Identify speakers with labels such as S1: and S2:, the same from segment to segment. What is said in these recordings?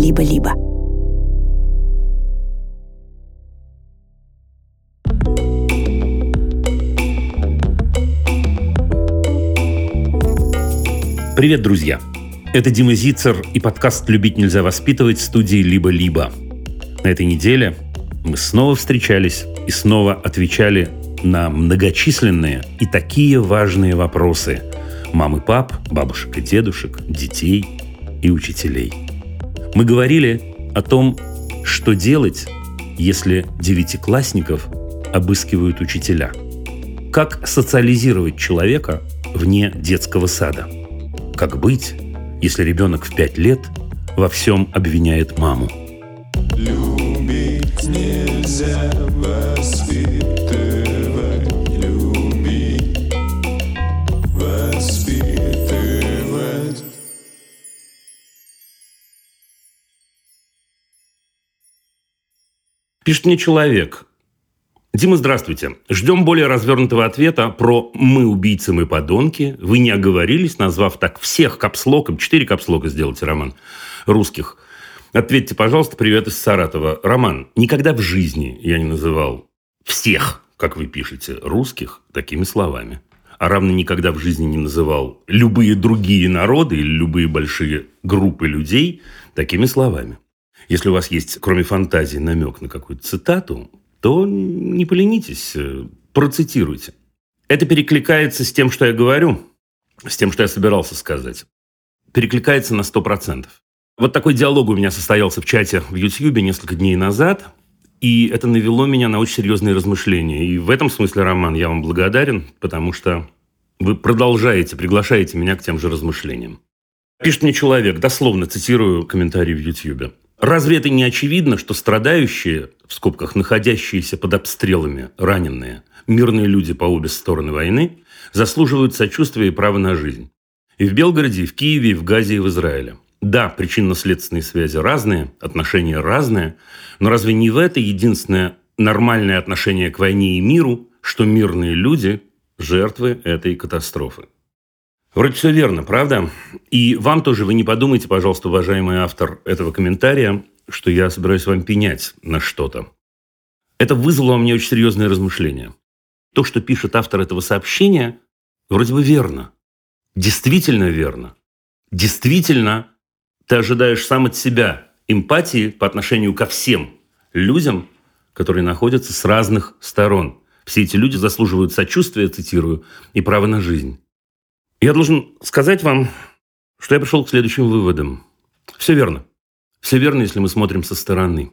S1: «Либо-либо».
S2: Привет, друзья! Это Дима Зицер и подкаст «Любить нельзя воспитывать» в студии «Либо-либо». На этой неделе мы снова встречались и снова отвечали на многочисленные и такие важные вопросы мам и пап, бабушек и дедушек, детей и учителей. Мы говорили о том, что делать, если девятиклассников обыскивают учителя. Как социализировать человека вне детского сада. Как быть, если ребенок в пять лет во всем обвиняет маму. Любить нельзя Пишет мне человек. Дима, здравствуйте. Ждем более развернутого ответа про «мы убийцы, мы подонки». Вы не оговорились, назвав так всех капслоком. Четыре капслока сделайте, Роман, русских. Ответьте, пожалуйста, привет из Саратова. Роман, никогда в жизни я не называл всех, как вы пишете, русских такими словами. А равно никогда в жизни не называл любые другие народы или любые большие группы людей такими словами. Если у вас есть, кроме фантазии, намек на какую-то цитату, то не поленитесь, э, процитируйте. Это перекликается с тем, что я говорю, с тем, что я собирался сказать. Перекликается на 100%. Вот такой диалог у меня состоялся в чате в YouTube несколько дней назад, и это навело меня на очень серьезные размышления. И в этом смысле, Роман, я вам благодарен, потому что вы продолжаете, приглашаете меня к тем же размышлениям. Пишет мне человек, дословно цитирую комментарий в YouTube. Разве это не очевидно, что страдающие, в скобках, находящиеся под обстрелами, раненые, мирные люди по обе стороны войны, заслуживают сочувствия и права на жизнь? И в Белгороде, и в Киеве, и в Газе, и в Израиле. Да, причинно-следственные связи разные, отношения разные, но разве не в это единственное нормальное отношение к войне и миру, что мирные люди – жертвы этой катастрофы? Вроде все верно, правда? И вам тоже, вы не подумайте, пожалуйста, уважаемый автор этого комментария, что я собираюсь вам пенять на что-то. Это вызвало у меня очень серьезные размышления. То, что пишет автор этого сообщения, вроде бы верно. Действительно верно. Действительно, ты ожидаешь сам от себя эмпатии по отношению ко всем людям, которые находятся с разных сторон. Все эти люди заслуживают сочувствия, цитирую, и права на жизнь. Я должен сказать вам, что я пришел к следующим выводам. Все верно. Все верно, если мы смотрим со стороны.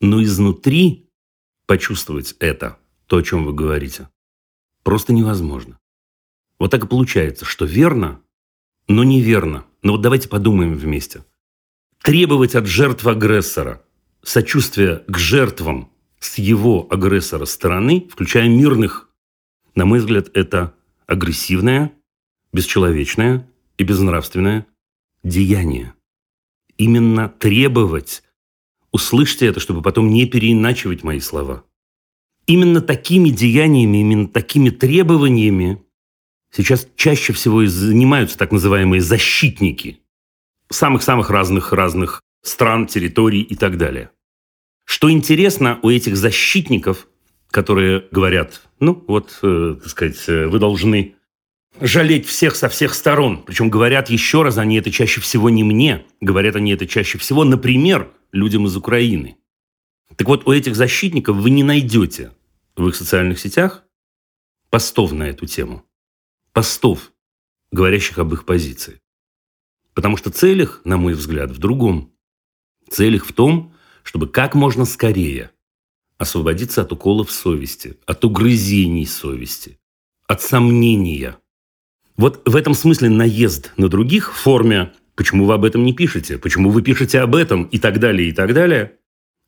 S2: Но изнутри почувствовать это, то, о чем вы говорите, просто невозможно. Вот так и получается, что верно, но неверно. Но вот давайте подумаем вместе. Требовать от жертв агрессора сочувствия к жертвам с его агрессора стороны, включая мирных, на мой взгляд, это агрессивная, бесчеловечное и безнравственное деяние. Именно требовать. Услышьте это, чтобы потом не переиначивать мои слова. Именно такими деяниями, именно такими требованиями сейчас чаще всего и занимаются так называемые защитники самых-самых разных-разных стран, территорий и так далее. Что интересно, у этих защитников, которые говорят, ну вот, э, так сказать, э, вы должны жалеть всех со всех сторон. Причем говорят еще раз, они это чаще всего не мне, говорят они это чаще всего, например, людям из Украины. Так вот, у этих защитников вы не найдете в их социальных сетях постов на эту тему. Постов, говорящих об их позиции. Потому что цель их, на мой взгляд, в другом. Цель их в том, чтобы как можно скорее освободиться от уколов совести, от угрызений совести, от сомнения – вот в этом смысле наезд на других в форме «почему вы об этом не пишете?», «почему вы пишете об этом?» и так далее, и так далее,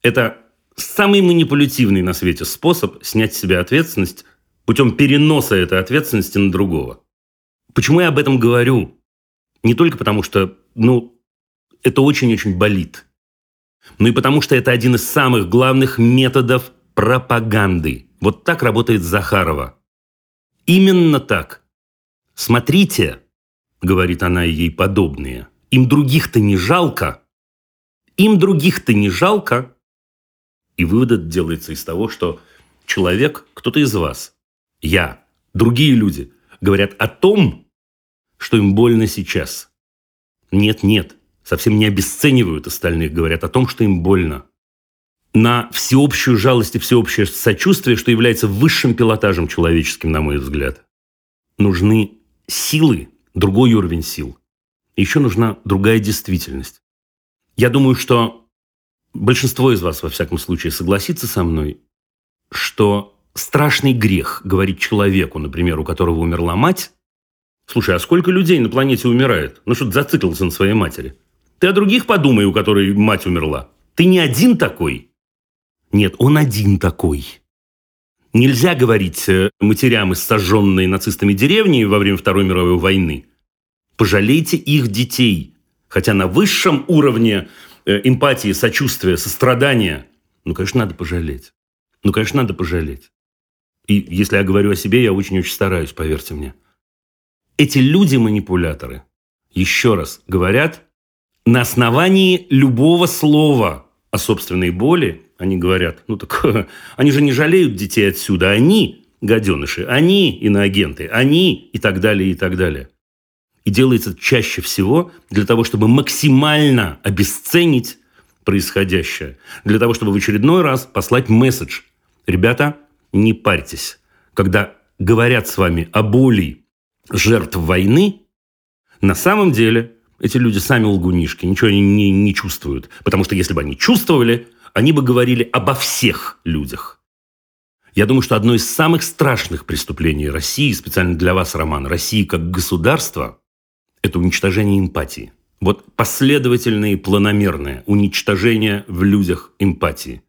S2: это самый манипулятивный на свете способ снять с себя ответственность путем переноса этой ответственности на другого. Почему я об этом говорю? Не только потому, что, ну, это очень-очень болит, но и потому, что это один из самых главных методов пропаганды. Вот так работает Захарова. Именно так – «Смотрите», — говорит она и ей подобные, «им других-то не жалко. Им других-то не жалко. И вывод делается из того, что человек, кто-то из вас, я, другие люди, говорят о том, что им больно сейчас. Нет, нет, совсем не обесценивают остальных, говорят о том, что им больно. На всеобщую жалость и всеобщее сочувствие, что является высшим пилотажем человеческим, на мой взгляд. Нужны силы, другой уровень сил. еще нужна другая действительность. Я думаю, что большинство из вас, во всяком случае, согласится со мной, что страшный грех говорить человеку, например, у которого умерла мать, слушай, а сколько людей на планете умирает? Ну что ты зациклился на своей матери? Ты о других подумай, у которой мать умерла. Ты не один такой. Нет, он один такой. Нельзя говорить э, матерям из сожженной нацистами деревни во время Второй мировой войны. Пожалейте их детей. Хотя на высшем уровне э, эмпатии, сочувствия, сострадания, ну, конечно, надо пожалеть. Ну, конечно, надо пожалеть. И если я говорю о себе, я очень-очень стараюсь, поверьте мне. Эти люди-манипуляторы, еще раз, говорят на основании любого слова о собственной боли, они говорят, ну так они же не жалеют детей отсюда, они гаденыши, они иноагенты, они и так далее, и так далее. И делается чаще всего для того, чтобы максимально обесценить происходящее, для того, чтобы в очередной раз послать месседж. Ребята, не парьтесь. Когда говорят с вами о боли жертв войны, на самом деле эти люди сами лгунишки, ничего они не, не чувствуют. Потому что если бы они чувствовали, они бы говорили обо всех людях. Я думаю, что одно из самых страшных преступлений России, специально для вас, Роман, России как государства, это уничтожение эмпатии. Вот последовательное планомерное уничтожение в людях эмпатии.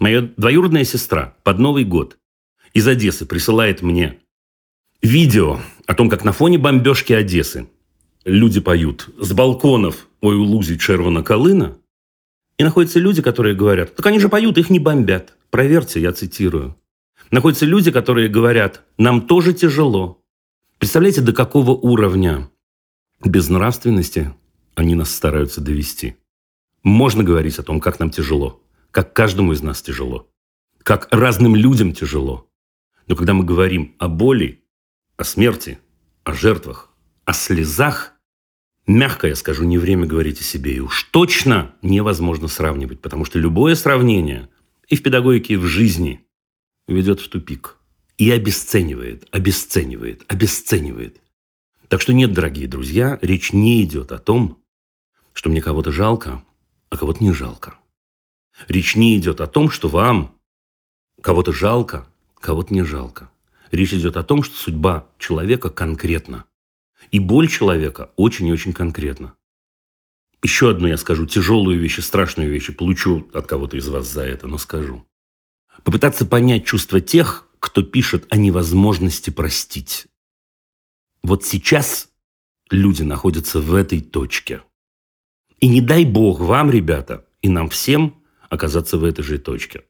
S2: Моя двоюродная сестра под Новый год из Одессы присылает мне видео о том, как на фоне бомбежки Одессы люди поют с балконов «Ой, у лузі червона калина», и находятся люди, которые говорят, так они же поют, их не бомбят. Проверьте, я цитирую. Находятся люди, которые говорят, нам тоже тяжело. Представляете, до какого уровня безнравственности они нас стараются довести. Можно говорить о том, как нам тяжело, как каждому из нас тяжело, как разным людям тяжело. Но когда мы говорим о боли, о смерти, о жертвах, о слезах, мягко я скажу, не время говорить о себе. И уж точно невозможно сравнивать, потому что любое сравнение и в педагогике, и в жизни ведет в тупик. И обесценивает, обесценивает, обесценивает. Так что нет, дорогие друзья, речь не идет о том, что мне кого-то жалко, а кого-то не жалко. Речь не идет о том, что вам кого-то жалко, кого-то не жалко. Речь идет о том, что судьба человека конкретна. И боль человека очень и очень конкретна. Еще одну я скажу тяжелую вещь и страшную вещь, и получу от кого-то из вас за это, но скажу. Попытаться понять чувства тех, кто пишет о невозможности простить. Вот сейчас люди находятся в этой точке. И не дай бог вам, ребята, и нам всем оказаться в этой же точке.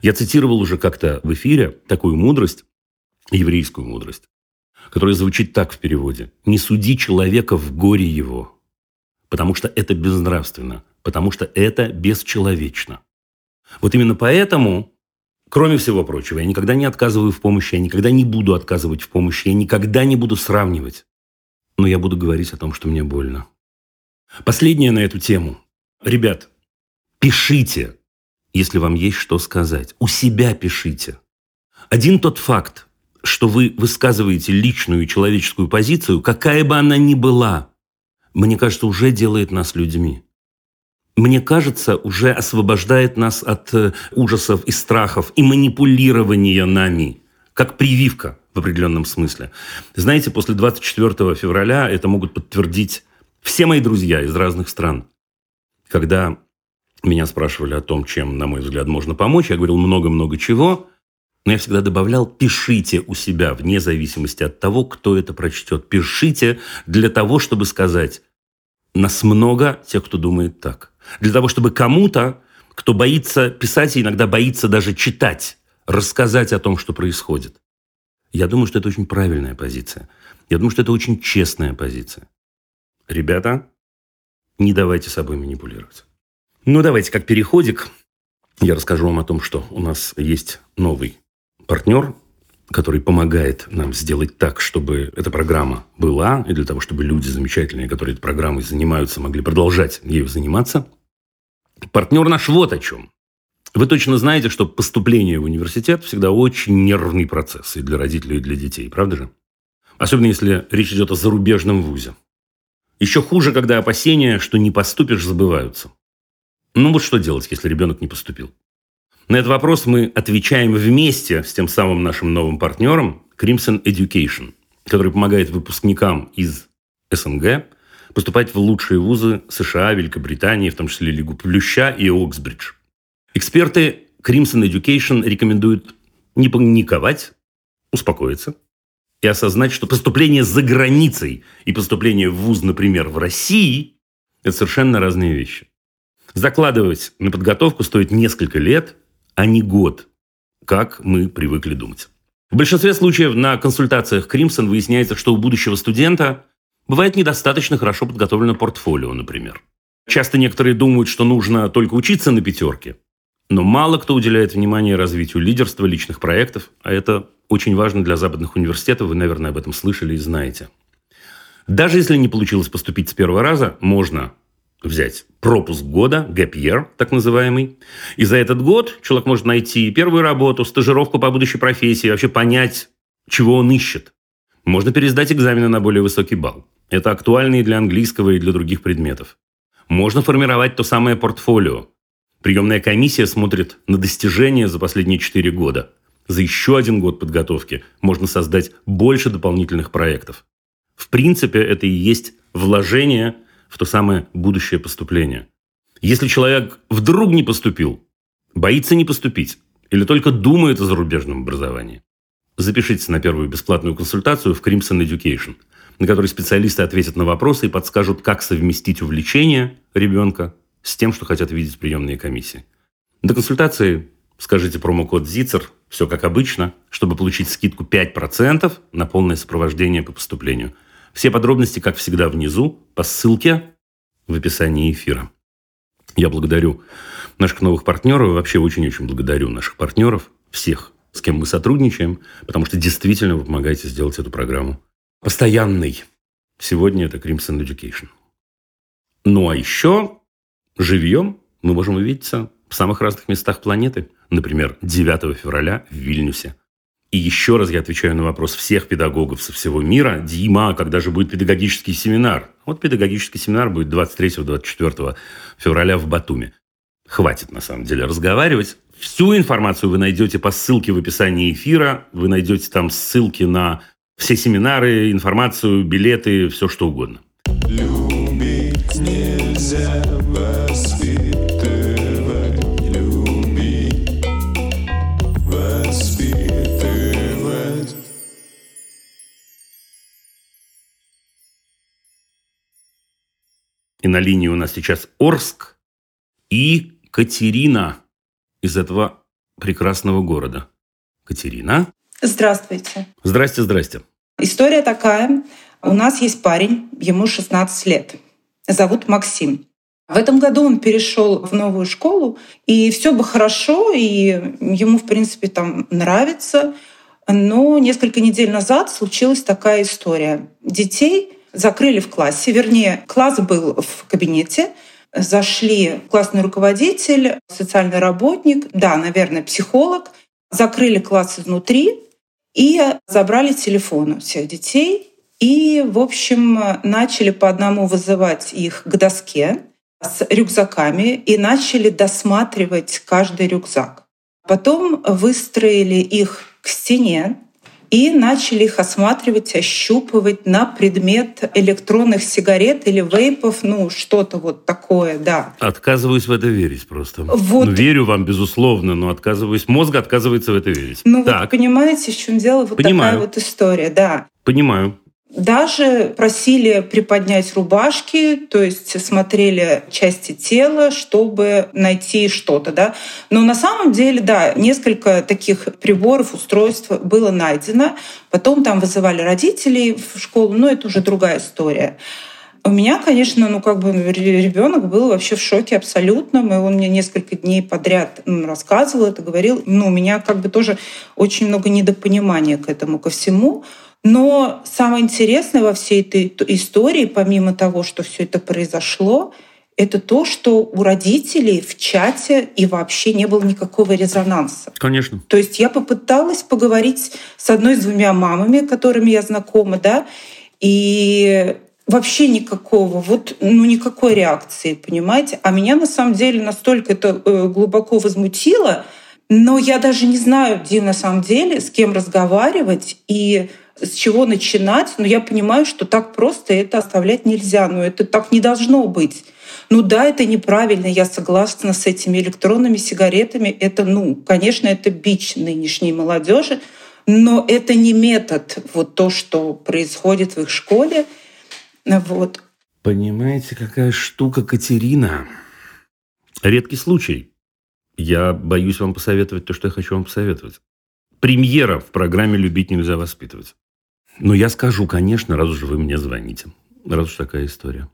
S2: Я цитировал уже как-то в эфире такую мудрость, еврейскую мудрость, которая звучит так в переводе. «Не суди человека в горе его, потому что это безнравственно, потому что это бесчеловечно». Вот именно поэтому, кроме всего прочего, я никогда не отказываю в помощи, я никогда не буду отказывать в помощи, я никогда не буду сравнивать. Но я буду говорить о том, что мне больно. Последнее на эту тему. Ребят, пишите, если вам есть что сказать. У себя пишите. Один тот факт, что вы высказываете личную человеческую позицию, какая бы она ни была, мне кажется, уже делает нас людьми. Мне кажется, уже освобождает нас от э, ужасов и страхов и манипулирования нами, как прививка в определенном смысле. Знаете, после 24 февраля это могут подтвердить все мои друзья из разных стран. Когда меня спрашивали о том, чем, на мой взгляд, можно помочь, я говорил много-много чего – но я всегда добавлял, пишите у себя, вне зависимости от того, кто это прочтет. Пишите для того, чтобы сказать, нас много тех, кто думает так. Для того, чтобы кому-то, кто боится писать и иногда боится даже читать, рассказать о том, что происходит. Я думаю, что это очень правильная позиция. Я думаю, что это очень честная позиция. Ребята, не давайте собой манипулировать. Ну, давайте как переходик. Я расскажу вам о том, что у нас есть новый партнер, который помогает нам сделать так, чтобы эта программа была, и для того, чтобы люди замечательные, которые этой программой занимаются, могли продолжать ею заниматься. Партнер наш вот о чем. Вы точно знаете, что поступление в университет всегда очень нервный процесс и для родителей, и для детей, правда же? Особенно если речь идет о зарубежном вузе. Еще хуже, когда опасения, что не поступишь, забываются. Ну вот что делать, если ребенок не поступил? На этот вопрос мы отвечаем вместе с тем самым нашим новым партнером Crimson Education, который помогает выпускникам из СНГ поступать в лучшие вузы США, Великобритании, в том числе Лигу Плюща и Оксбридж. Эксперты Crimson Education рекомендуют не паниковать, успокоиться и осознать, что поступление за границей и поступление в вуз, например, в России – это совершенно разные вещи. Закладывать на подготовку стоит несколько лет, а не год, как мы привыкли думать. В большинстве случаев на консультациях Crimson выясняется, что у будущего студента бывает недостаточно хорошо подготовлено портфолио, например. Часто некоторые думают, что нужно только учиться на пятерке, но мало кто уделяет внимание развитию лидерства, личных проектов, а это очень важно для западных университетов, вы, наверное, об этом слышали и знаете. Даже если не получилось поступить с первого раза, можно взять пропуск года, gap year, так называемый. И за этот год человек может найти первую работу, стажировку по будущей профессии, вообще понять, чего он ищет. Можно пересдать экзамены на более высокий балл. Это актуально и для английского, и для других предметов. Можно формировать то самое портфолио. Приемная комиссия смотрит на достижения за последние 4 года. За еще один год подготовки можно создать больше дополнительных проектов. В принципе, это и есть вложение – в то самое будущее поступление. Если человек вдруг не поступил, боится не поступить или только думает о зарубежном образовании, запишитесь на первую бесплатную консультацию в Crimson Education, на которой специалисты ответят на вопросы и подскажут, как совместить увлечение ребенка с тем, что хотят видеть приемные комиссии. До консультации скажите промокод ZICER, все как обычно, чтобы получить скидку 5% на полное сопровождение по поступлению – все подробности, как всегда, внизу по ссылке в описании эфира. Я благодарю наших новых партнеров, вообще очень-очень благодарю наших партнеров, всех, с кем мы сотрудничаем, потому что действительно вы помогаете сделать эту программу постоянной. Сегодня это Crimson Education. Ну а еще живьем мы можем увидеться в самых разных местах планеты. Например, 9 февраля в Вильнюсе. И еще раз я отвечаю на вопрос всех педагогов со всего мира. Дима, когда же будет педагогический семинар? Вот педагогический семинар будет 23-24 февраля в Батуме. Хватит, на самом деле, разговаривать. Всю информацию вы найдете по ссылке в описании эфира. Вы найдете там ссылки на все семинары, информацию, билеты, все что угодно. Любить нельзя И на линии у нас сейчас Орск и Катерина из этого прекрасного города. Катерина.
S1: Здравствуйте.
S2: Здрасте, здрасте.
S1: История такая. У нас есть парень, ему 16 лет. Зовут Максим. В этом году он перешел в новую школу, и все бы хорошо, и ему, в принципе, там нравится. Но несколько недель назад случилась такая история. Детей закрыли в классе, вернее, класс был в кабинете, зашли классный руководитель, социальный работник, да, наверное, психолог, закрыли класс изнутри и забрали телефоны всех детей. И, в общем, начали по одному вызывать их к доске с рюкзаками и начали досматривать каждый рюкзак. Потом выстроили их к стене, и начали их осматривать, ощупывать на предмет электронных сигарет или вейпов, ну, что-то вот такое, да.
S2: Отказываюсь в это верить просто. Вот. Ну, верю вам, безусловно, но отказываюсь. Мозг отказывается в это верить.
S1: Ну, так. вот понимаете, в чем дело? Вот Понимаю. такая вот история, да.
S2: Понимаю.
S1: Даже просили приподнять рубашки, то есть смотрели части тела, чтобы найти что-то. Да? Но на самом деле, да, несколько таких приборов, устройств было найдено. Потом там вызывали родителей в школу, но это уже другая история. У меня, конечно, ну как бы ребенок был вообще в шоке абсолютно. И он мне несколько дней подряд рассказывал это, говорил. Ну, у меня как бы тоже очень много недопонимания к этому, ко всему. Но самое интересное во всей этой истории, помимо того, что все это произошло, это то, что у родителей в чате и вообще не было никакого резонанса.
S2: Конечно.
S1: То есть я попыталась поговорить с одной с двумя мамами, которыми я знакома, да, и вообще никакого, вот, ну, никакой реакции, понимаете? А меня на самом деле настолько это э, глубоко возмутило, но я даже не знаю, Дим, на самом деле, с кем разговаривать и с чего начинать, но я понимаю, что так просто это оставлять нельзя, но это так не должно быть. Ну да, это неправильно, я согласна с этими электронными сигаретами. Это, ну, конечно, это бич нынешней молодежи, но это не метод, вот то, что происходит в их школе. Вот.
S2: Понимаете, какая штука, Катерина? Редкий случай. Я боюсь вам посоветовать то, что я хочу вам посоветовать. Премьера в программе «Любить нельзя воспитывать». Но я скажу, конечно, раз уж вы мне звоните. Раз уж такая история.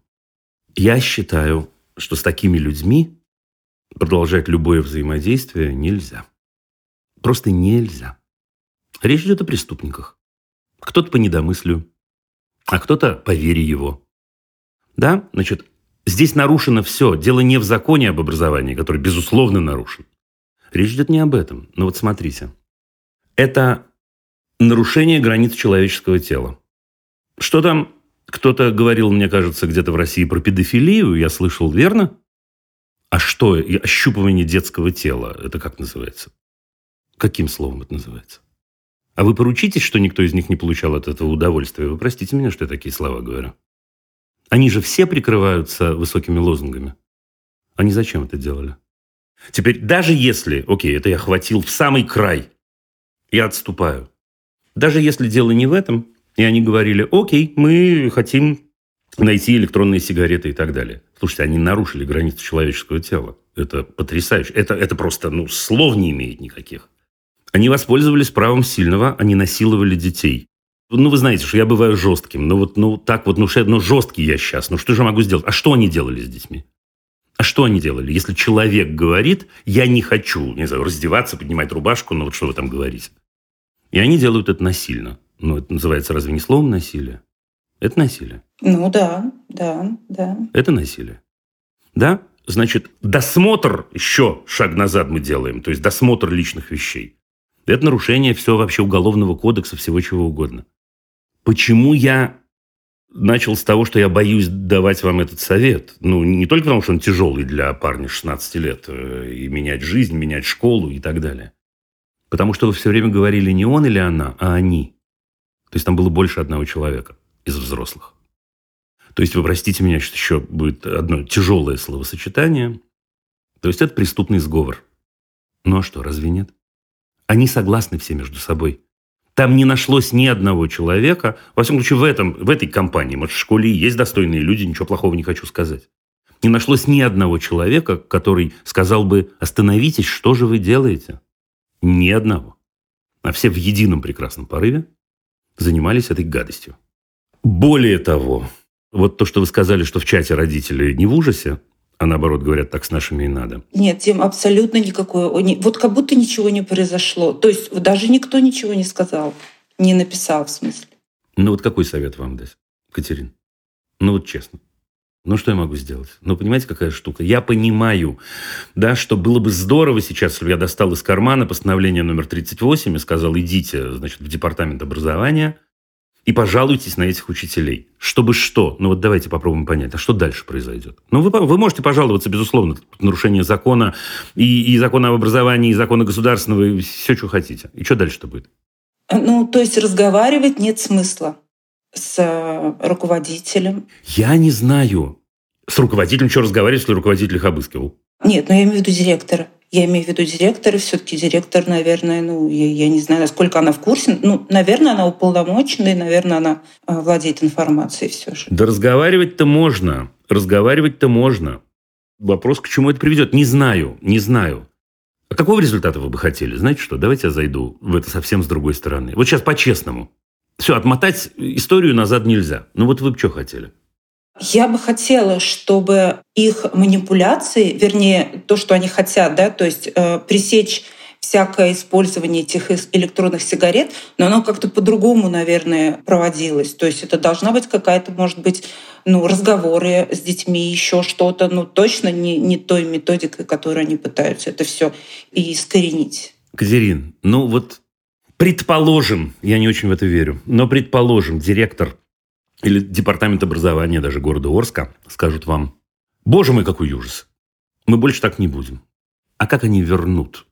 S2: Я считаю, что с такими людьми продолжать любое взаимодействие нельзя. Просто нельзя. Речь идет о преступниках. Кто-то по недомыслию, а кто-то по вере его. Да, значит, здесь нарушено все. Дело не в законе об образовании, который, безусловно, нарушен. Речь идет не об этом. Но вот смотрите. Это нарушение границ человеческого тела. Что там кто-то говорил, мне кажется, где-то в России про педофилию, я слышал, верно? А что, ощупывание детского тела, это как называется? Каким словом это называется? А вы поручитесь, что никто из них не получал от этого удовольствия? Вы простите меня, что я такие слова говорю. Они же все прикрываются высокими лозунгами. Они зачем это делали? Теперь, даже если, окей, это я хватил в самый край, я отступаю. Даже если дело не в этом, и они говорили, окей, мы хотим найти электронные сигареты и так далее. Слушайте, они нарушили границу человеческого тела. Это потрясающе. Это, это просто, ну, слов не имеет никаких. Они воспользовались правом сильного, они насиловали детей. Ну, вы знаете, что я бываю жестким. Ну, вот, ну, так вот, ну, ну, жесткий я сейчас. Ну, что же могу сделать? А что они делали с детьми? А что они делали? Если человек говорит, я не хочу, не знаю, раздеваться, поднимать рубашку, ну, вот что вы там говорите. И они делают это насильно. Ну, это называется разве не словом насилие? Это насилие.
S1: Ну да, да, да.
S2: Это насилие. Да? Значит, досмотр еще шаг назад мы делаем, то есть досмотр личных вещей. Это нарушение все вообще уголовного кодекса, всего чего угодно. Почему я начал с того, что я боюсь давать вам этот совет? Ну, не только потому, что он тяжелый для парня 16 лет, э, и менять жизнь, менять школу и так далее. Потому что вы все время говорили не он или она, а они. То есть там было больше одного человека из взрослых. То есть, вы простите меня, что еще будет одно тяжелое словосочетание. То есть, это преступный сговор. Ну а что, разве нет? Они согласны все между собой. Там не нашлось ни одного человека, во всяком случае, в, этом, в этой компании, может, в школе есть достойные люди, ничего плохого не хочу сказать. Не нашлось ни одного человека, который сказал бы, остановитесь, что же вы делаете? Ни одного. А все в едином прекрасном порыве занимались этой гадостью. Более того, вот то, что вы сказали, что в чате родители не в ужасе, а наоборот говорят, так с нашими и надо.
S1: Нет, Тим, абсолютно никакое. Вот как будто ничего не произошло. То есть даже никто ничего не сказал, не написал в смысле.
S2: Ну вот какой совет вам дать, Катерин? Ну вот честно. Ну, что я могу сделать? Ну, понимаете, какая штука? Я понимаю, да, что было бы здорово сейчас, если бы я достал из кармана постановление номер 38 и сказал, идите, значит, в департамент образования и пожалуйтесь на этих учителей. Чтобы что? Ну, вот давайте попробуем понять, а что дальше произойдет? Ну, вы, вы можете пожаловаться, безусловно, нарушение закона и, и закона об образовании, и закона государственного, и все, что хотите. И что дальше-то будет?
S1: Ну, то есть разговаривать нет смысла с э, руководителем.
S2: Я не знаю. С руководителем что разговаривать, если руководитель их обыскивал?
S1: Нет, но я имею в виду директора. Я имею в виду директора. Все-таки директор, наверное, ну, я, я не знаю, насколько она в курсе. Ну, наверное, она уполномочена, и, наверное, она э, владеет информацией все же.
S2: Да разговаривать-то можно. Разговаривать-то можно. Вопрос, к чему это приведет, не знаю, не знаю. А какого результата вы бы хотели? Знаете что, давайте я зайду в это совсем с другой стороны. Вот сейчас по-честному. Все, отмотать историю назад нельзя. Ну вот вы бы что хотели?
S1: Я бы хотела, чтобы их манипуляции, вернее, то, что они хотят, да, то есть э, пресечь всякое использование этих электронных сигарет, но оно как-то по-другому, наверное, проводилось. То есть это должна быть какая-то, может быть, ну, разговоры с детьми, еще что-то, ну, точно не, не той методикой, которой они пытаются это все и искоренить.
S2: Катерин, ну вот предположим, я не очень в это верю, но предположим, директор или департамент образования даже города Орска скажут вам, боже мой, какой ужас, мы больше так не будем. А как они вернут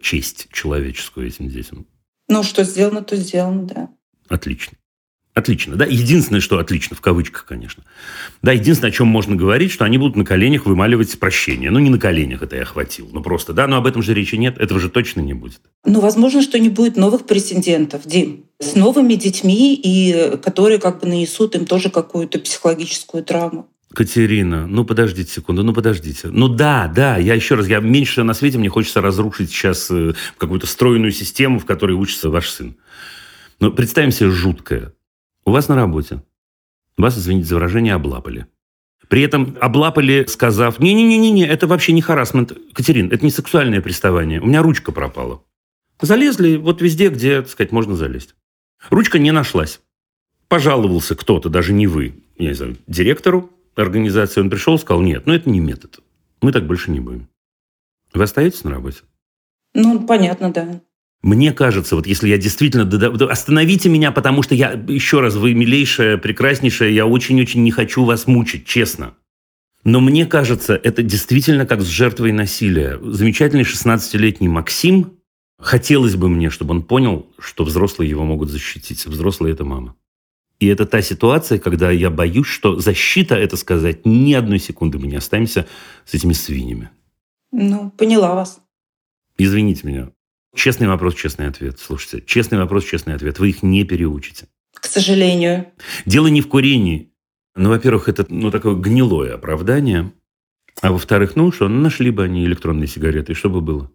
S2: честь человеческую этим детям.
S1: Ну, что сделано, то сделано, да.
S2: Отлично. Отлично, да. Единственное, что отлично, в кавычках, конечно. Да, единственное, о чем можно говорить, что они будут на коленях вымаливать прощение. Ну, не на коленях это я хватил, ну просто, да, но об этом же речи нет, этого же точно не будет.
S1: Ну, возможно, что не будет новых претендентов, Дим, с новыми детьми, и которые как бы нанесут им тоже какую-то психологическую травму.
S2: Катерина, ну подождите секунду, ну подождите. Ну да, да, я еще раз, я меньше на свете, мне хочется разрушить сейчас э, какую-то стройную систему, в которой учится ваш сын. Но представим себе жуткое. У вас на работе. Вас, извините за выражение, облапали. При этом облапали, сказав, не-не-не-не, это вообще не харасмент. Катерин, это не сексуальное приставание. У меня ручка пропала. Залезли вот везде, где, так сказать, можно залезть. Ручка не нашлась. Пожаловался кто-то, даже не вы, я не знаю, директору, организации он пришел, сказал, нет, ну это не метод. Мы так больше не будем. Вы остаетесь на работе?
S1: Ну, понятно, да.
S2: Мне кажется, вот если я действительно... Остановите меня, потому что я, еще раз, вы милейшая, прекраснейшая, я очень-очень не хочу вас мучить, честно. Но мне кажется, это действительно как с жертвой насилия. Замечательный 16-летний Максим, хотелось бы мне, чтобы он понял, что взрослые его могут защитить. Взрослые – это мама. И это та ситуация, когда я боюсь, что защита, это сказать, ни одной секунды мы не останемся с этими свиньями.
S1: Ну, поняла вас.
S2: Извините меня. Честный вопрос, честный ответ. Слушайте, честный вопрос, честный ответ. Вы их не переучите.
S1: К сожалению.
S2: Дело не в курении. Ну, во-первых, это ну, такое гнилое оправдание. А во-вторых, ну что, нашли бы они электронные сигареты, что бы было?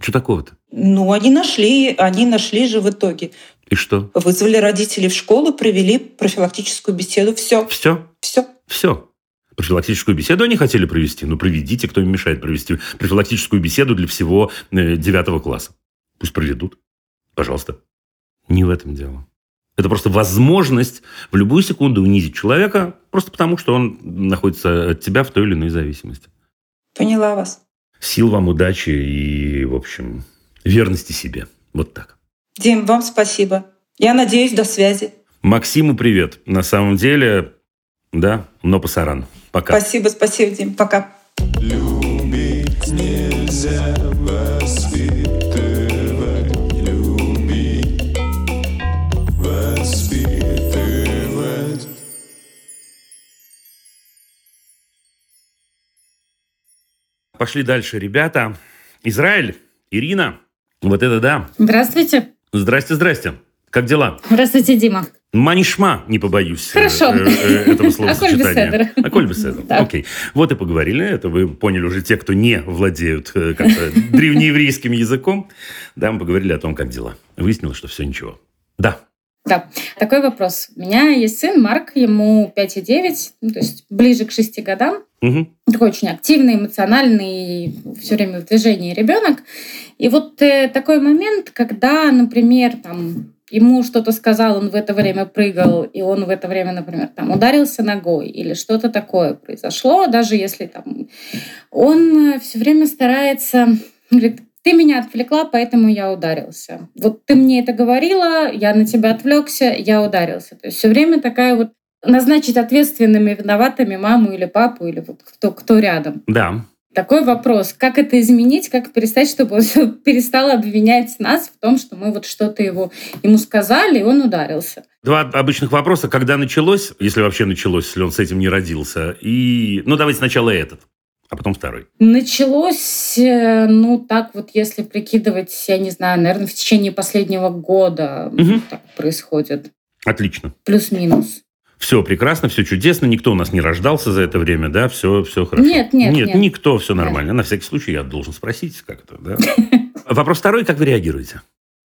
S2: Что такого-то?
S1: Ну, они нашли, они нашли же в итоге.
S2: И что?
S1: Вызвали родителей в школу, провели профилактическую беседу. Все.
S2: Все?
S1: Все.
S2: Все. Профилактическую беседу они хотели провести. Ну, проведите, кто им мешает провести профилактическую беседу для всего э, девятого класса. Пусть проведут. Пожалуйста. Не в этом дело. Это просто возможность в любую секунду унизить человека, просто потому, что он находится от тебя в той или иной зависимости.
S1: Поняла вас.
S2: Сил вам, удачи и, в общем, верности себе. Вот так.
S1: Дим, вам спасибо. Я надеюсь, до связи.
S2: Максиму привет. На самом деле, да, но пасаран. Пока.
S1: Спасибо, спасибо, Дим. Пока.
S3: Любить нельзя воспитывать, любить, воспитывать.
S2: Пошли дальше, ребята. Израиль, Ирина, вот это да.
S4: Здравствуйте.
S2: Здрасте, здрасте. Как дела?
S4: Здравствуйте, Дима.
S2: Манишма, не побоюсь э,
S4: Хорошо.
S2: э, э, этого словосочетания.
S4: Аколь. Да.
S2: Окей. Вот и поговорили. Это вы поняли уже те, кто не владеют как-то древнееврейским языком. Да, мы поговорили о том, как дела. Выяснилось, что все ничего. Да.
S4: Да, такой вопрос. У меня есть сын Марк, ему 5,9, ну, то есть ближе к 6 годам.
S2: Мгм.
S4: Такой очень активный, эмоциональный, все время в движении ребенок. И вот э, такой момент, когда, например, там ему что-то сказал, он в это время прыгал, и он в это время, например, там ударился ногой или что-то такое произошло, даже если там он все время старается, говорит, ты меня отвлекла, поэтому я ударился. Вот ты мне это говорила, я на тебя отвлекся, я ударился. То есть все время такая вот назначить ответственными, виноватыми маму или папу, или вот кто, кто рядом.
S2: Да.
S4: Такой вопрос, как это изменить, как перестать, чтобы он перестал обвинять нас в том, что мы вот что-то его, ему сказали, и он ударился.
S2: Два обычных вопроса. Когда началось, если вообще началось, если он с этим не родился. И, ну, давайте сначала этот, а потом второй.
S4: Началось, э, ну, так вот, если прикидывать, я не знаю, наверное, в течение последнего года
S2: Мгм.
S4: так происходит.
S2: Отлично.
S4: Плюс-минус.
S2: Все прекрасно, все чудесно, никто у нас не рождался за это время, да, все, все хорошо.
S4: Нет, нет,
S2: Нет,
S4: нет.
S2: никто, все нормально. На всякий случай я должен спросить, как это, да. Вопрос второй, как вы реагируете?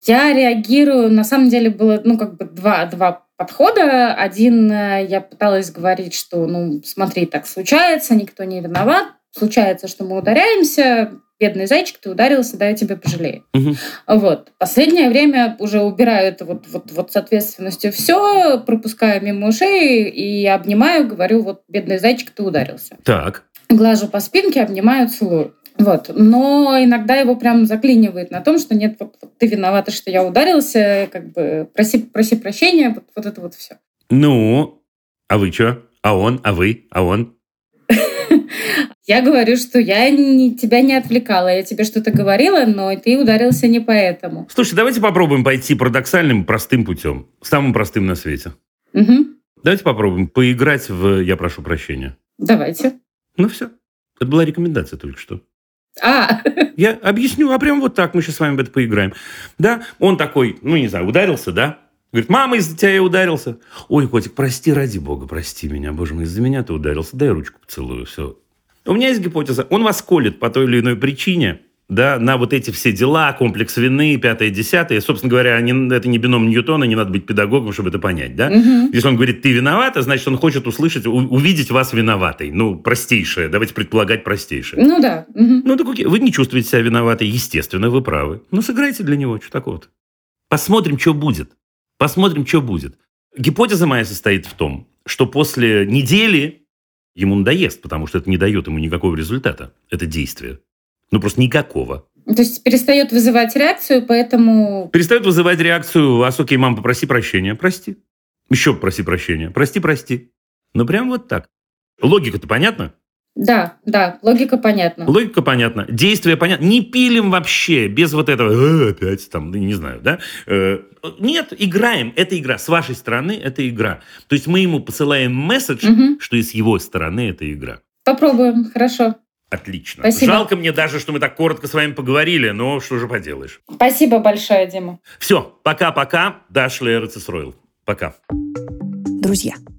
S4: Я реагирую, на самом деле было, ну, как бы два, два подхода. Один э, я пыталась говорить, что, ну, смотри, так случается, никто не виноват. Случается, что мы ударяемся, бедный зайчик, ты ударился, да, я тебя пожалею.
S2: Мгм.
S4: Вот. Последнее время уже убираю это вот, вот, вот с ответственностью все, пропускаю мимо ушей и обнимаю, говорю, вот, бедный зайчик, ты ударился.
S2: Так.
S4: Глажу по спинке, обнимаю, целую. Вот. Но иногда его прям заклинивает на том, что нет, вот, вот ты виновата, что я ударился, как бы проси, проси прощения, вот, вот это вот все.
S2: Ну, а вы что? А он? А вы? А он?
S4: Я говорю, что я не, тебя не отвлекала, я тебе что-то говорила, но ты ударился не поэтому.
S2: Слушай, давайте попробуем пойти парадоксальным, простым путем. Самым простым на свете.
S4: Мгм.
S2: Давайте попробуем поиграть в «Я прошу прощения».
S4: Давайте.
S2: Ну все. Это была рекомендация только что.
S4: А,
S2: Я объясню, а прям вот так мы сейчас с вами в это поиграем. Да, он такой, ну не знаю, ударился, да? Говорит, мама, из-за тебя я ударился. Ой, котик, прости, ради бога, прости меня. Боже мой, из-за меня ты ударился. Дай ручку поцелую, все. У меня есть гипотеза. Он вас колет по той или иной причине, да, на вот эти все дела, комплекс вины, пятое, десятое. Собственно говоря, они- это не бином Ньютона, не надо быть педагогом, чтобы это понять, да?
S4: Мгм.
S2: Если он говорит, ты виновата, значит, он хочет услышать, у- увидеть вас виноватой. Ну, простейшее, давайте предполагать простейшее.
S4: ну да. мгм.
S2: Ну, так окей, вы не чувствуете себя виноватой, естественно, вы правы. Ну, сыграйте для него, что такого-то. Посмотрим, что будет. Посмотрим, что будет. Гипотеза моя состоит в том, что после недели ему надоест, потому что это не дает ему никакого результата, это действие. Ну, просто никакого.
S4: То есть перестает вызывать реакцию, поэтому...
S2: Перестает вызывать реакцию вас, окей, мам, попроси прощения. Прости. Еще попроси прощения. Прости, прости. Ну, прям вот так. Логика-то понятна?
S4: Да, да, логика понятна.
S2: Логика понятна, действие понятно. Не пилим вообще, без вот этого, «Э, опять там, ну, не знаю, да? Э, Нет, играем. Это игра. С вашей стороны это игра. То есть мы ему посылаем месседж,
S4: Мгм.
S2: что и с его стороны это игра.
S4: Попробуем, хорошо.
S2: Отлично.
S4: Спасибо.
S2: Жалко мне даже, что мы так коротко с вами поговорили, но что же поделаешь.
S4: Спасибо большое, Дима.
S2: Все, пока-пока. Даш Лера Цисройл. Пока.
S5: Друзья,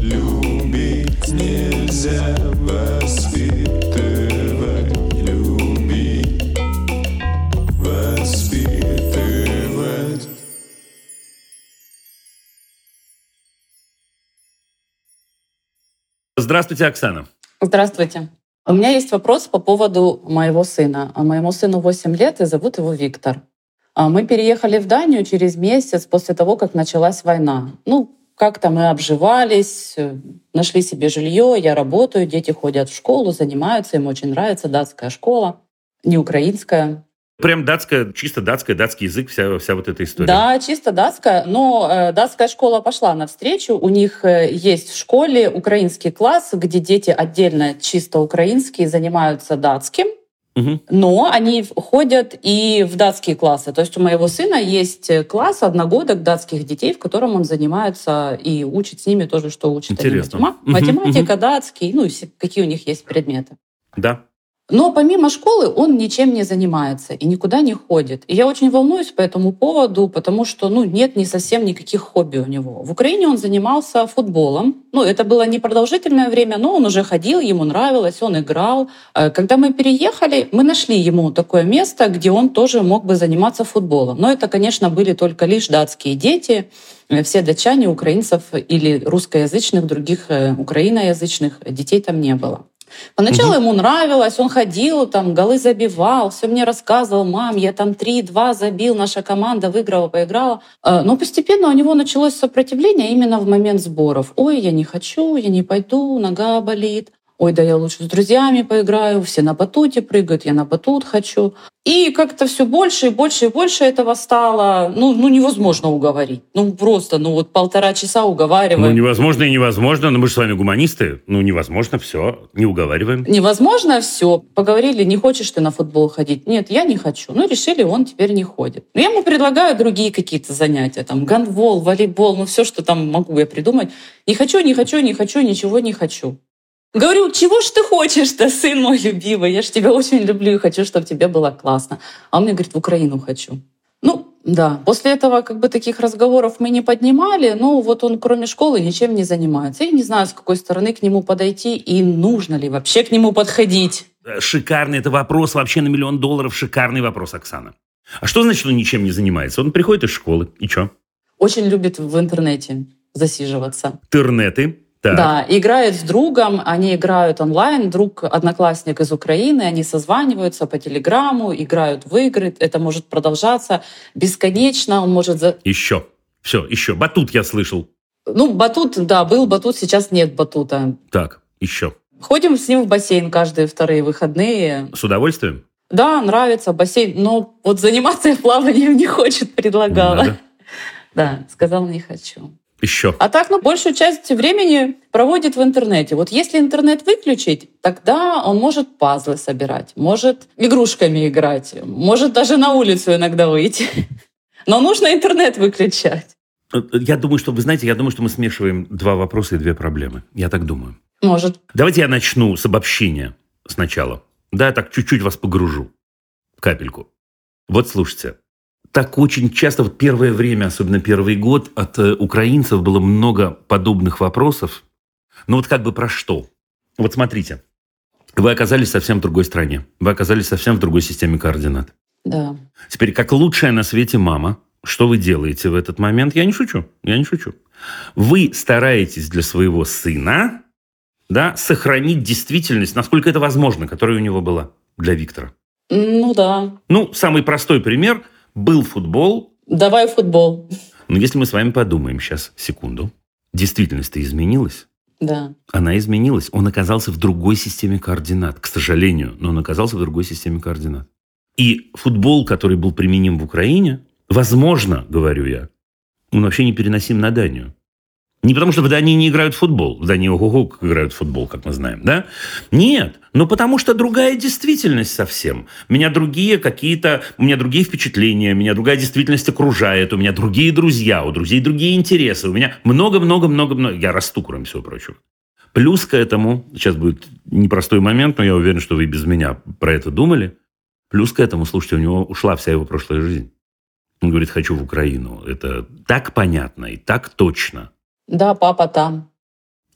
S3: Любить нельзя воспитывать, любить, воспитывать.
S2: Здравствуйте, Оксана.
S6: Здравствуйте. У меня есть вопрос по поводу моего сына. А Моему сыну 8 лет, и зовут его Виктор. А Мы переехали в Данию через месяц после того, как началась война. Ну, как-то мы обживались, э, нашли себе жилье, я работаю, дети ходят в школу, занимаются, им очень нравится датская школа, не украинская.
S2: Прям датская, чисто датская, датский язык, вся, вся вот эта история.
S6: Да, чисто датская, но э, датская школа пошла навстречу. У них э, есть в школе украинский класс, где дети отдельно чисто украинские занимаются датским, Но они ходят и в датские классы. То есть у моего сына есть э, класс одногодок датских детей, в котором он занимается и учит с ними тоже, что они.
S2: Интересно.
S6: Математика, датский, ну и какие у них есть предметы.
S2: Да.
S6: Но помимо школы он ничем не занимается и никуда не ходит. И я очень волнуюсь по этому поводу, потому что ну, нет не совсем никаких хобби у него. В Украине он занимался футболом. Ну, это было непродолжительное время, но он уже ходил, ему нравилось, он играл. Э, Когда мы переехали, мы нашли ему такое место, где он тоже мог бы заниматься футболом. Но это, конечно, были только лишь датские дети. Э, Все датчане, украинцев или русскоязычных, других э, украиноязычных детей там не было. Поначалу ему нравилось, он ходил, там голы забивал, все мне рассказывал, мам, я там 3-2 забил, наша команда выиграла, поиграла. Э, Но постепенно у него началось сопротивление именно в момент сборов. Ой, я не хочу, я не пойду, нога болит. Ой, да я лучше с друзьями поиграю, все на батуте прыгают, я на батут хочу. И как-то все больше и больше и больше этого стало. Ну, ну невозможно уговорить. Ну просто, ну вот полтора часа
S2: Ну,
S6: уговариваем.
S2: невозможно и невозможно, но мы же с вами гуманисты. Ну, невозможно, все, не уговариваем.
S6: Невозможно все. Поговорили, не хочешь ты на футбол ходить? Нет, я не хочу. Ну, решили, он теперь не ходит. Но я ему предлагаю другие какие-то занятия. Там гандбол, волейбол, ну все, что там могу я придумать. Не хочу, не хочу, не хочу, ничего не хочу. Говорю, чего ж ты хочешь-то, сын мой любимый? Я ж тебя очень люблю и хочу, чтобы тебе было классно. А он мне говорит, в Украину хочу. Ну, да. После этого как бы таких разговоров мы не поднимали. Ну, вот он кроме школы ничем не занимается. Я не знаю, с какой стороны к нему подойти и нужно ли вообще к нему подходить.
S2: Э, Шикарный это вопрос, вообще на миллион долларов шикарный вопрос, Оксана. А что значит, он ничем не занимается? Он приходит из школы, и что?
S6: Очень любит в интернете засиживаться.
S2: Интернеты. Так.
S6: Да, играет с другом, они играют онлайн, друг одноклассник из Украины, они созваниваются по телеграмму, играют в игры, это может продолжаться бесконечно, он может... За...
S2: Еще. Все, еще. Батут я слышал.
S6: Ну, батут, да, был батут, сейчас нет батута.
S2: Так, еще.
S6: Ходим с ним в бассейн каждые вторые выходные.
S2: С удовольствием?
S6: Да, нравится бассейн, но вот заниматься плаванием не хочет, предлагала.
S2: Надо.
S6: Да, сказал, не хочу.
S2: Еще.
S6: А так, ну, большую часть времени проводит в интернете. Вот если интернет выключить, тогда он может пазлы собирать, может игрушками играть, может даже на улицу иногда выйти. Но нужно интернет выключать.
S2: Э, Я думаю, что, вы знаете, я думаю, что мы смешиваем два вопроса и две проблемы. Я так думаю.
S6: Может.
S2: Давайте я начну с обобщения сначала. Да, я так чуть-чуть вас погружу. Капельку. Вот слушайте. Так очень часто, вот первое время, особенно первый год, от э, украинцев было много подобных вопросов. Ну вот как бы про что? Вот смотрите. Вы оказались совсем в другой стране. Вы оказались совсем в другой системе координат.
S6: Да.
S2: Теперь, как лучшая на свете мама, что вы делаете в этот момент? Я не шучу, я не шучу. Вы стараетесь для своего сына да, сохранить действительность, насколько это возможно, которая у него была для Виктора.
S6: Ну да.
S2: Ну, самый простой пример – был футбол,
S6: Давай футбол.
S2: но если мы с вами подумаем сейчас, секунду, действительность-то изменилась.
S6: Да.
S2: Она изменилась. Он оказался в другой системе координат, к сожалению, но он оказался в другой системе координат. И футбол, который был применим в Украине, возможно, говорю я, он вообще не переносим на Данию. Не потому, что в Дании не играют в футбол. В Дании ого как играют в футбол, как мы знаем, да? Нет, но потому что другая действительность совсем. Меня другие какие-то, у меня другие впечатления, меня другая действительность окружает, у меня другие друзья, у друзей другие интересы, у меня много-много-много-много. Я расту, кроме всего прочего. Плюс к этому, сейчас будет непростой момент, но я уверен, что вы без меня про это думали. Плюс к этому, слушайте, у него ушла вся его прошлая жизнь. Он говорит, хочу в Украину. Это так понятно и так точно.
S6: Да, папа там.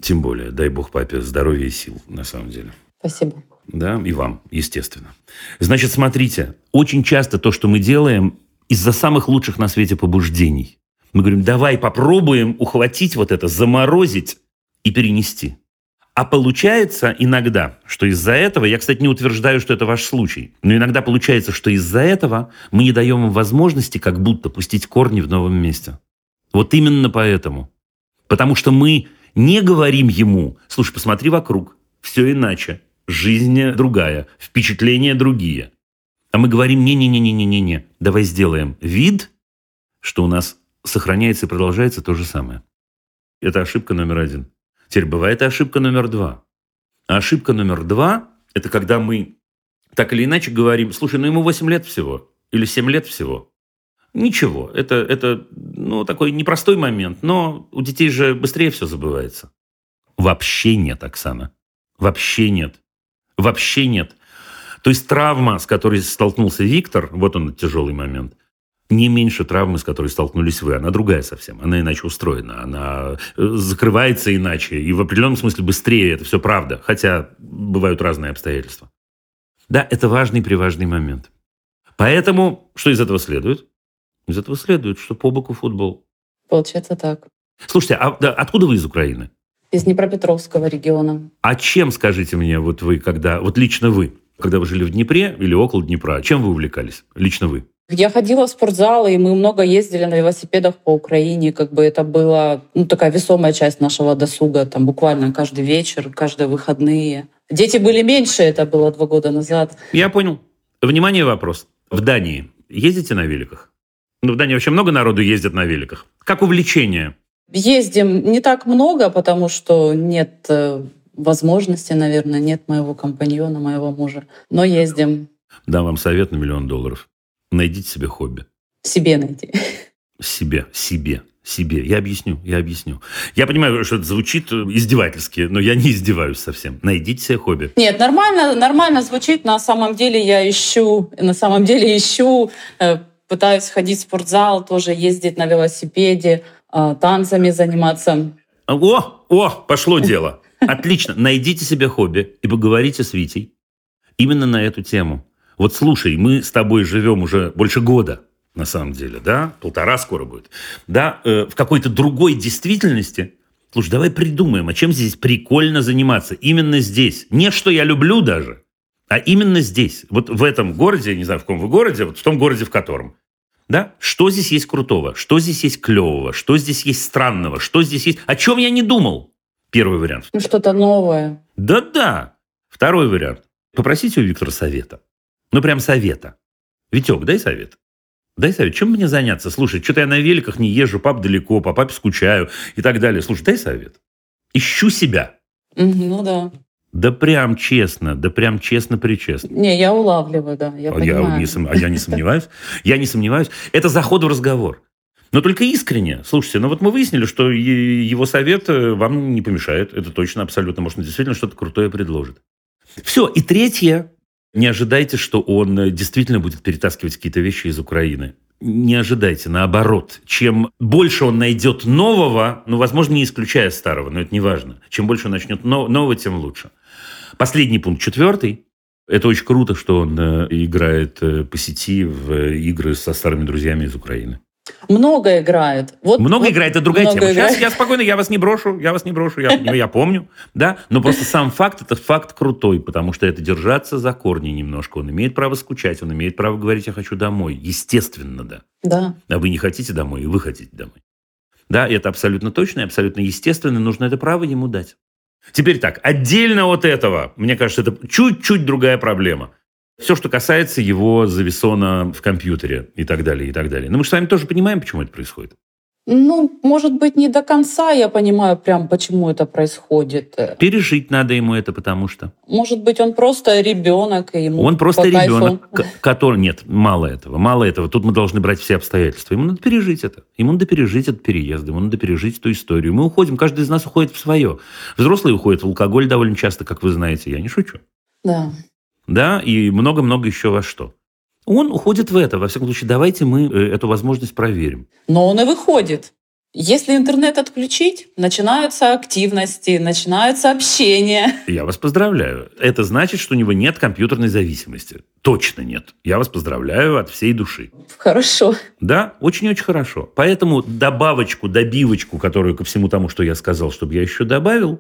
S2: Тем более, дай бог папе здоровья и сил, на самом деле.
S6: Спасибо.
S2: Да, и вам, естественно. Значит, смотрите, очень часто то, что мы делаем, из-за самых лучших на свете побуждений. Мы говорим, давай попробуем ухватить вот это, заморозить и перенести. А получается иногда, что из-за этого, я, кстати, не утверждаю, что это ваш случай, но иногда получается, что из-за этого мы не даем им возможности как будто пустить корни в новом месте. Вот именно поэтому. Потому что мы не говорим ему, слушай, посмотри вокруг, все иначе, жизнь другая, впечатления другие. А мы говорим, не-не-не-не-не-не, давай сделаем вид, что у нас сохраняется и продолжается то же самое. Это ошибка номер один. Теперь бывает ошибка номер два. А ошибка номер два – это когда мы так или иначе говорим, слушай, ну ему 8 лет всего или 7 лет всего. Ничего, это, это ну, такой непростой момент, но у детей же быстрее все забывается. Вообще нет, Оксана. Вообще нет. Вообще нет. То есть травма, с которой столкнулся Виктор, вот он тяжелый момент, не меньше травмы, с которой столкнулись вы. Она другая совсем. Она иначе устроена. Она э, закрывается иначе. И в определенном смысле быстрее. Это все правда. Хотя бывают разные обстоятельства. Да, это важный приважный момент. Поэтому, что из этого следует? Из этого следует, что по боку футбол.
S6: Получается так.
S2: Слушайте, а да, откуда вы из Украины?
S6: Из Днепропетровского региона.
S2: А чем, скажите мне, вот вы, когда, вот лично вы, когда вы жили в Днепре или около Днепра, чем вы увлекались? Лично вы.
S6: Я ходила в спортзал, и мы много ездили на велосипедах по Украине. Как бы это была ну, такая весомая часть нашего досуга. Там буквально каждый вечер, каждые выходные. Дети были меньше, это было два года назад.
S2: Я понял. Внимание, вопрос. В Дании ездите на великах? Ну, в Дании вообще много народу ездят на великах. Как увлечение?
S6: Ездим не так много, потому что нет э, возможности, наверное, нет моего компаньона, моего мужа. Но ездим.
S2: Дам вам совет на миллион долларов. Найдите себе хобби.
S6: Себе найти.
S2: Себе, себе, себе. Я объясню, я объясню. Я понимаю, что это звучит издевательски, но я не издеваюсь совсем. Найдите себе хобби.
S6: Нет, нормально, нормально звучит. На самом деле я ищу, на самом деле ищу, э, пытаюсь ходить в спортзал, тоже ездить на велосипеде, э, танцами заниматься.
S2: О, о, пошло дело. Отлично. Найдите себе хобби и поговорите с Витей именно на эту тему. Вот слушай, мы с тобой живем уже больше года, на самом деле, да? Полтора скоро будет. Да, э, в какой-то другой действительности. Слушай, давай придумаем, а чем здесь прикольно заниматься? Именно здесь. Не что я люблю даже, а именно здесь. Вот в этом городе, я не знаю, в каком вы городе, вот в том городе, в котором. Да? Что здесь есть крутого? Что здесь есть клевого? Что здесь есть странного? Что здесь есть... О чем я не думал? Первый вариант.
S6: Ну, что-то новое.
S2: Да-да. Второй вариант. Попросите у Виктора совета. Ну, прям совета. Витек, дай совет. Дай совет. Чем мне заняться? Слушай, что-то я на великах не езжу, пап далеко, по папе скучаю и так далее. Слушай, дай совет. Ищу себя.
S6: Ну да.
S2: Да прям честно, да прям честно-причестно.
S6: Не, я улавливаю, да, я
S2: А
S6: понимаю.
S2: я, не сом- а я не сомневаюсь. Я не сомневаюсь. Это заход в разговор. Но только искренне. Слушайте, ну вот мы выяснили, что его совет э, вам не помешает. Это точно, абсолютно. Может, он действительно что-то крутое предложит. Все. И третье. Не ожидайте, что он э, действительно будет перетаскивать какие-то вещи из Украины. Не ожидайте, наоборот. Чем больше он найдет нового, ну, возможно, не исключая старого, но это не важно. Чем больше он начнет но- нового, тем лучше. Последний пункт, четвертый. Это очень круто, что он э, играет э, по сети в э, игры со старыми друзьями из Украины.
S6: Много играет. Вот,
S2: Много
S6: вот
S2: играет, это другая тема. Сейчас
S6: играет.
S2: я спокойно, я вас не брошу, я вас не брошу, я, я помню, да, но просто сам факт, это факт крутой, потому что это держаться за корни немножко. Он имеет право скучать, он имеет право говорить, я хочу домой. Естественно, да.
S6: Да.
S2: А вы не хотите домой, и вы хотите домой. Да, это абсолютно точно и абсолютно естественно, нужно это право ему дать. Теперь так, отдельно от этого, мне кажется, это чуть-чуть другая проблема. Все, что касается его зависона в компьютере и так далее, и так далее. Но мы же с вами тоже понимаем, почему это происходит.
S6: Ну, может быть, не до конца я понимаю прям, почему это происходит.
S2: Пережить надо ему это, потому что...
S6: Может быть, он просто ребенок, и ему
S2: Он просто
S6: кайфу.
S2: ребенок, к- который... Нет, мало этого, мало этого. Тут мы должны брать все обстоятельства. Ему надо пережить это. Ему надо пережить этот переезд, ему надо пережить эту историю. Мы уходим, каждый из нас уходит в свое. Взрослые уходят в алкоголь довольно часто, как вы знаете. Я не шучу.
S6: Да.
S2: Да, и много-много еще во что. Он уходит в это. Во всяком случае, давайте мы э, эту возможность проверим.
S6: Но он и выходит. Если интернет отключить, начинаются активности, начинается общение.
S2: Я вас поздравляю. Это значит, что у него нет компьютерной зависимости. Точно нет. Я вас поздравляю от всей души.
S6: Хорошо.
S2: Да, очень-очень хорошо. Поэтому добавочку, добивочку, которую ко всему тому, что я сказал, чтобы я еще добавил,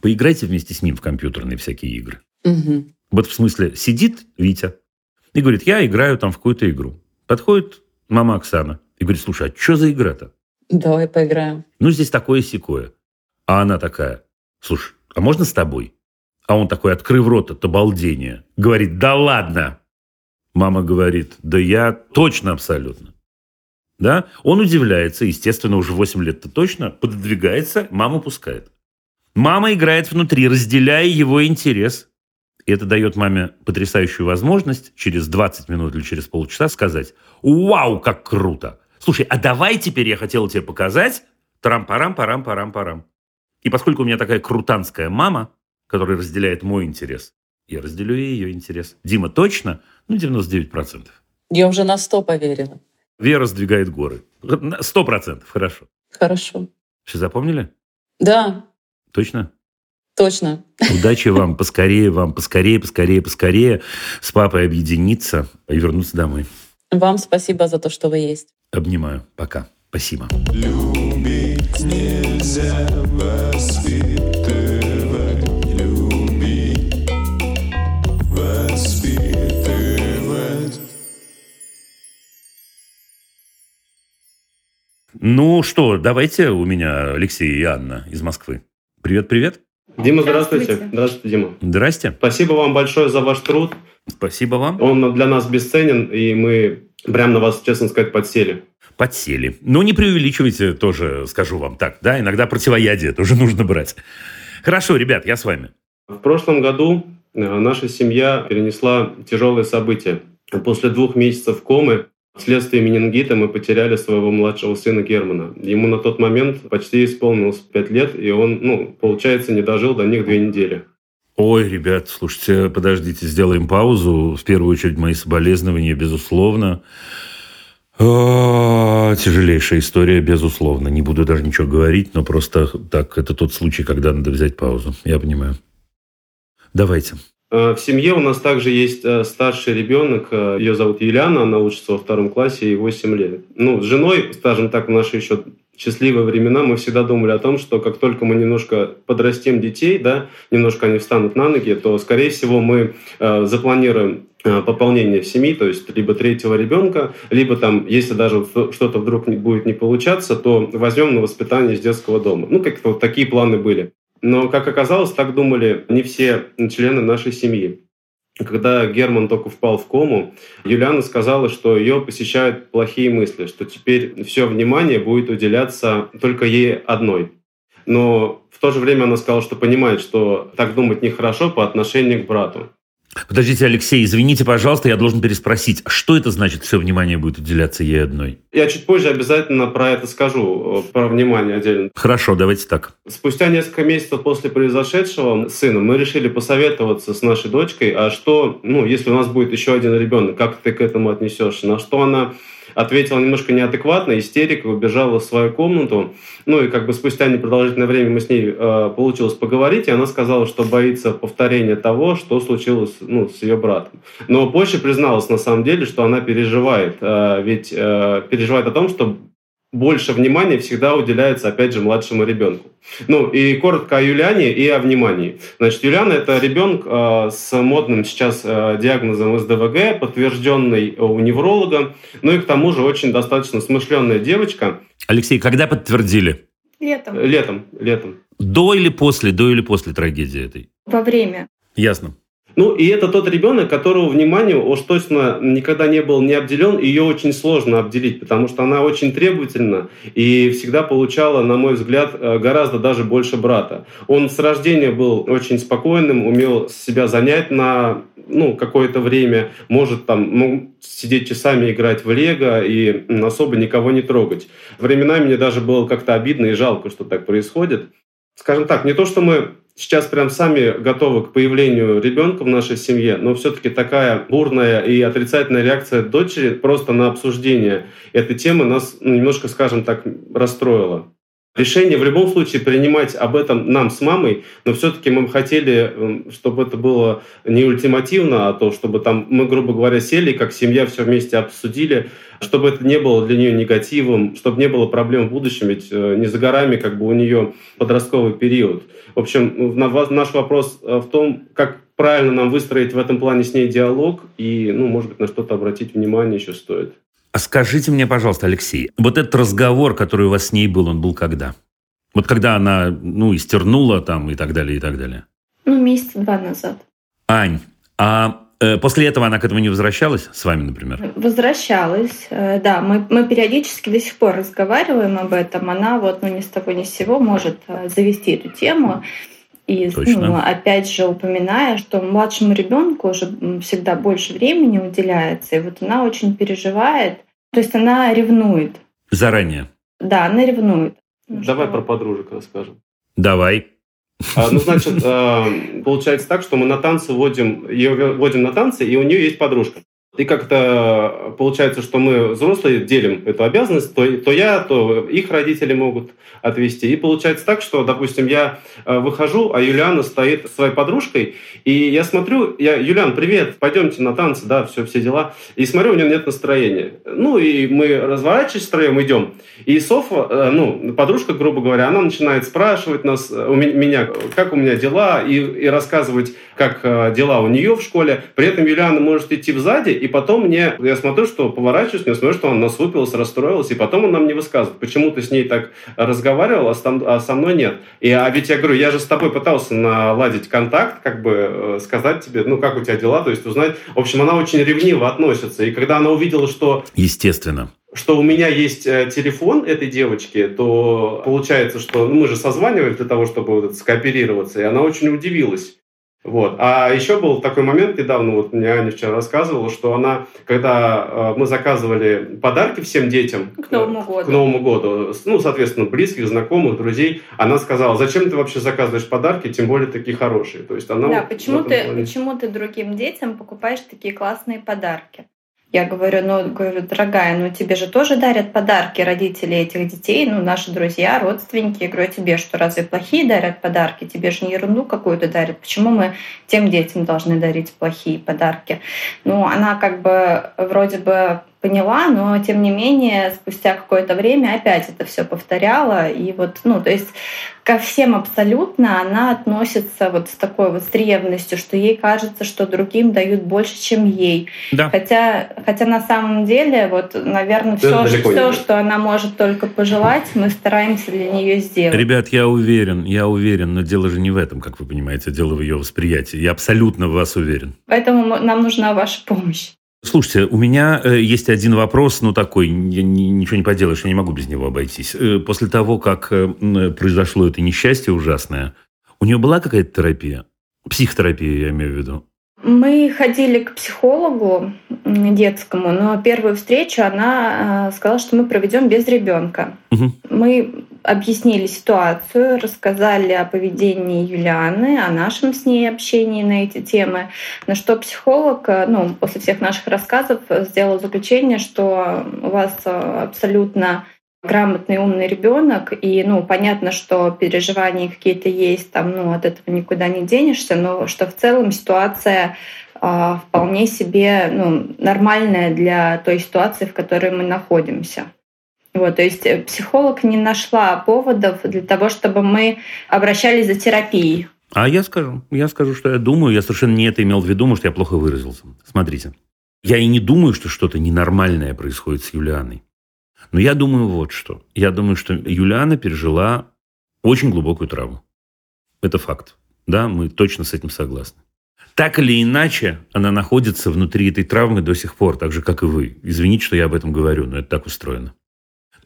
S2: поиграйте вместе с ним в компьютерные всякие игры.
S6: Мгм.
S2: Вот в смысле, сидит Витя и говорит, я играю там в какую-то игру. Подходит мама Оксана и говорит, слушай, а что за игра-то?
S6: Давай поиграем.
S2: Ну, здесь такое секое. А она такая, слушай, а можно с тобой? А он такой, открыв рот от обалдения, говорит, да ладно. Мама говорит, да я точно абсолютно. Да? Он удивляется, естественно, уже 8 лет-то точно, пододвигается, мама пускает. Мама играет внутри, разделяя его интерес. И это дает маме потрясающую возможность через 20 минут или через полчаса сказать, вау, как круто. Слушай, а давай теперь я хотела тебе показать Тарам-парам-парам-парам-парам. И поскольку у меня такая крутанская мама, которая разделяет мой интерес, я разделю и ее интерес. Дима, точно? Ну, 99%.
S6: Я уже на сто поверила.
S2: Вера сдвигает горы. На 100%, хорошо.
S6: Хорошо.
S2: Все запомнили?
S6: Да,
S2: Точно?
S6: Точно.
S2: Удачи вам, поскорее вам, поскорее, поскорее, поскорее с папой объединиться и вернуться домой.
S6: Вам спасибо за то, что вы есть.
S2: Обнимаю. Пока. Спасибо.
S3: Любить нельзя воспитывать, любить, воспитывать.
S2: Ну что, давайте у меня Алексей и Анна из Москвы. Привет-привет.
S7: Дима, здравствуйте.
S4: Здравствуйте.
S7: Здравствуйте, Дима.
S2: Здрасте.
S7: Спасибо вам большое за ваш труд.
S2: Спасибо вам.
S7: Он для нас бесценен, и мы прям на вас, честно сказать, подсели.
S2: Подсели. Но не преувеличивайте тоже, скажу вам так. Да, иногда противоядие тоже нужно брать. Хорошо, ребят, я с вами.
S7: В прошлом году э, наша семья перенесла тяжелые события. После двух месяцев комы вследствие менингита мы потеряли своего младшего сына Германа. Ему на тот момент почти исполнилось пять лет, и он, ну, получается, не дожил до них две недели.
S2: Ой, ребят, слушайте, подождите, сделаем паузу. В первую очередь мои соболезнования, безусловно. О, тяжелейшая история, безусловно. Не буду даже ничего говорить, но просто так, это тот случай, когда надо взять паузу. Я понимаю. Давайте.
S7: Э, В семье у нас также есть э, старший ребенок, э, ее зовут Юлиана, она учится во втором классе, ей 8 лет. Ну, с женой, скажем так, в наши еще счастливые времена мы всегда думали о том, что как только мы немножко подрастим детей, да, немножко они встанут на ноги, то, скорее всего, мы э, запланируем пополнение в семьи, то есть либо третьего ребенка, либо там, если даже что-то вдруг не будет не получаться, то возьмем на воспитание из детского дома. Ну, как-то вот такие планы были. Но, как оказалось, так думали не все члены нашей семьи. Когда Герман только впал в кому, Юлиана сказала, что ее посещают плохие мысли, что теперь все внимание будет уделяться только ей одной. Но в то же время она сказала, что понимает, что так думать нехорошо по отношению к брату.
S2: Подождите, Алексей, извините, пожалуйста, я должен переспросить. Что это значит, все внимание будет уделяться ей одной?
S7: Я чуть позже обязательно про это скажу, э, про внимание отдельно.
S2: Хорошо, давайте так.
S7: Спустя несколько месяцев после произошедшего с сыном мы решили посоветоваться с нашей дочкой, а что, ну, если у нас будет еще один ребенок, как ты к этому отнесешься? На что она ответила немножко неадекватно, истерика, убежала в свою комнату. Ну и как бы спустя непродолжительное время мы с ней э, получилось поговорить, и она сказала, что боится повторения того, что случилось ну, с ее братом. Но позже призналась на самом деле, что она переживает, э, ведь э, переживает о том, что больше внимания всегда уделяется, опять же, младшему ребенку. Ну, и коротко о Юлиане и о внимании. Значит, Юлиана – это ребенок э, с модным сейчас э, диагнозом СДВГ, подтвержденный у невролога. Ну и к тому же очень достаточно смышленная девочка.
S2: Алексей, когда подтвердили?
S4: Летом.
S7: Летом, летом.
S2: До или после, до или после трагедии этой?
S4: Во время.
S2: Ясно.
S7: Ну, и это тот ребенок, которого вниманию уж точно никогда не был не обделен, и ее очень сложно обделить, потому что она очень требовательна и всегда получала, на мой взгляд, э, гораздо даже больше брата. Он с рождения был очень спокойным, умел себя занять на ну, какое-то время, может там ну, сидеть часами играть в лего и особо никого не трогать. Временами мне даже было как-то обидно и жалко, что так происходит. Скажем так, не то, что мы сейчас прям сами готовы к появлению ребенка в нашей семье, но все-таки такая бурная и отрицательная реакция дочери просто на обсуждение этой темы нас немножко, скажем так, расстроила. Решение в любом случае принимать об этом нам с мамой, но все-таки мы хотели, м, чтобы это было не ультимативно, а то, чтобы там мы, грубо говоря, сели, как семья все вместе обсудили, чтобы это не было для нее негативом, чтобы не было проблем в будущем, ведь э, не за горами как бы у нее подростковый период. В общем, наш вопрос э, в том, как правильно нам выстроить в этом плане с ней диалог и, ну, может быть, на что-то обратить внимание еще стоит.
S2: А скажите мне, пожалуйста, Алексей, вот этот разговор, который у вас с ней был, он был когда? Вот когда она, ну, истернула там и так далее, и так далее.
S4: Ну, месяца два назад.
S2: Ань, а э, после этого она к этому не возвращалась с вами, например?
S4: Возвращалась, э, да, мы, мы периодически до сих пор разговариваем об этом. Она вот, ну, ни с того ни с сего может э, завести эту тему. И,
S2: Точно.
S4: ну, опять же, упоминая, что младшему ребенку уже всегда больше времени уделяется, и вот она очень переживает, то есть она ревнует.
S2: Заранее.
S4: Да, она ревнует. Ну,
S7: Давай
S4: что
S7: про подружек расскажем.
S2: Давай.
S7: А, Ну, значит, э, получается так, что мы на танцы водим, ее водим на танцы, и у нее есть подружка. И как-то получается, что мы взрослые делим эту обязанность, то, то я, то их родители могут отвезти. И получается так, что, допустим, я э, выхожу, а Юлиана стоит со своей подружкой, и я смотрю, я, Юлиан, привет, пойдемте на танцы, да, все, все дела. И смотрю, у нее нет настроения. Ну, и мы разворачиваемся втроем, идем. И Софа, э, ну, подружка, грубо говоря, она начинает спрашивать нас, э, у ме- меня, как у меня дела, и, и рассказывать, как э, дела у нее в школе. При этом Юлиана может идти сзади и потом мне, я смотрю, что поворачиваюсь, я смотрю, что она насупилась, расстроилась, и потом она мне высказывает, почему ты с ней так разговаривал, а, сам, а со мной нет. И, а ведь я говорю, я же с тобой пытался наладить контакт, как бы э, сказать тебе, ну, как у тебя дела, то есть узнать. В общем, она очень ревниво относится. И когда она увидела, что...
S2: Естественно
S7: что у меня есть э, телефон этой девочки, то получается, что ну, мы же созванивались для того, чтобы вот скооперироваться, и она очень удивилась. Вот. А еще был такой момент недавно, вот мне Аня вчера рассказывала, что она, когда э, мы заказывали подарки всем детям
S8: к Новому году,
S7: к Новому году, ну, соответственно, близких, знакомых, друзей, она сказала, зачем ты вообще заказываешь подарки, тем более такие хорошие. То есть она
S8: да,
S7: вот
S8: почему, ты, плане... почему ты другим детям покупаешь такие классные подарки? Я говорю, ну, говорю, дорогая, ну тебе же тоже дарят подарки родители этих детей, ну, наши друзья, родственники. Я говорю, а тебе что, разве плохие дарят подарки? Тебе же не ерунду какую-то дарят. Почему мы тем детям должны дарить плохие подарки? Ну, она как бы вроде бы поняла, но тем не менее спустя какое-то время опять это все повторяла. И вот, ну, то есть ко всем абсолютно она относится вот с такой вот с ревностью, что ей кажется, что другим дают больше, чем ей. Да. Хотя, хотя на самом деле, вот, наверное, все, все что она может только пожелать, мы стараемся для нее сделать.
S2: Ребят, я уверен, я уверен, но дело же не в этом, как вы понимаете, дело в ее восприятии. Я абсолютно в вас уверен.
S8: Поэтому нам нужна ваша помощь.
S2: Слушайте, у меня э, есть один вопрос, ну такой, я, ничего не поделаешь, я не могу без него обойтись. Э, после того, как э, произошло это несчастье ужасное, у нее была какая-то терапия? Психотерапия, я имею в виду.
S8: Мы ходили к психологу детскому, но первую встречу она сказала, что мы проведем без ребенка. Угу. Мы объяснили ситуацию, рассказали о поведении Юлианы, о нашем с ней общении на эти темы, на что психолог, э, ну, после всех наших рассказов сделал заключение, что у вас э, абсолютно грамотный, умный ребенок, и, ну, понятно, что переживания какие-то есть, там, ну, от этого никуда не денешься, но что в целом ситуация э, вполне себе, ну, нормальная для той ситуации, в которой мы находимся. Вот, то есть э, психолог не нашла поводов для того, чтобы мы обращались за терапией.
S2: А я скажу, я скажу, что я думаю, я совершенно не это имел в виду, может, я плохо выразился. Смотрите, я и не думаю, что что-то ненормальное происходит с Юлианой. Но я думаю вот что. Я думаю, что Юлиана пережила очень глубокую травму. Это факт. Да, мы точно с этим согласны. Так или иначе, она находится внутри этой травмы до сих пор, так же, как и вы. Извините, что я об этом говорю, но это так устроено.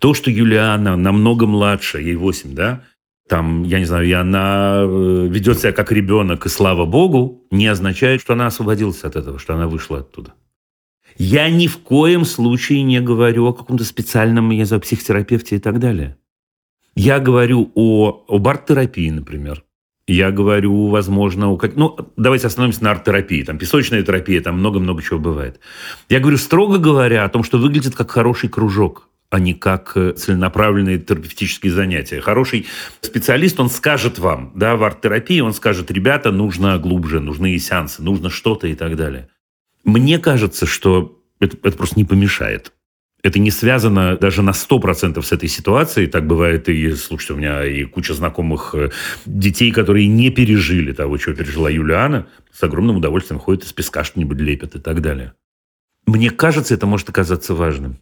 S2: То, что Юлиана намного младше, ей 8, да, там, я не знаю, и она э, ведет себя как ребенок, и слава богу, не означает, что она освободилась от этого, что она вышла оттуда. Я ни в коем случае не говорю о каком-то специальном, я знаю, психотерапевте и так далее. Я говорю о, об арт-терапии, например. Я говорю, возможно, о. Ну, давайте остановимся на арт-терапии. Там песочная терапия, там много-много чего бывает. Я говорю, строго говоря, о том, что выглядит как хороший кружок а не как э, целенаправленные терапевтические занятия. Хороший специалист, он скажет вам, да, в арт-терапии, он скажет, ребята, нужно глубже, нужны сеансы, нужно что-то и так далее. Мне кажется, что это, это просто не помешает. Это не связано даже на 100% с этой ситуацией. Так бывает и, слушайте, у меня и куча знакомых э, детей, которые не пережили того, чего пережила Юлиана, с огромным удовольствием ходят из песка что-нибудь лепят и так далее. Мне кажется, это может оказаться важным.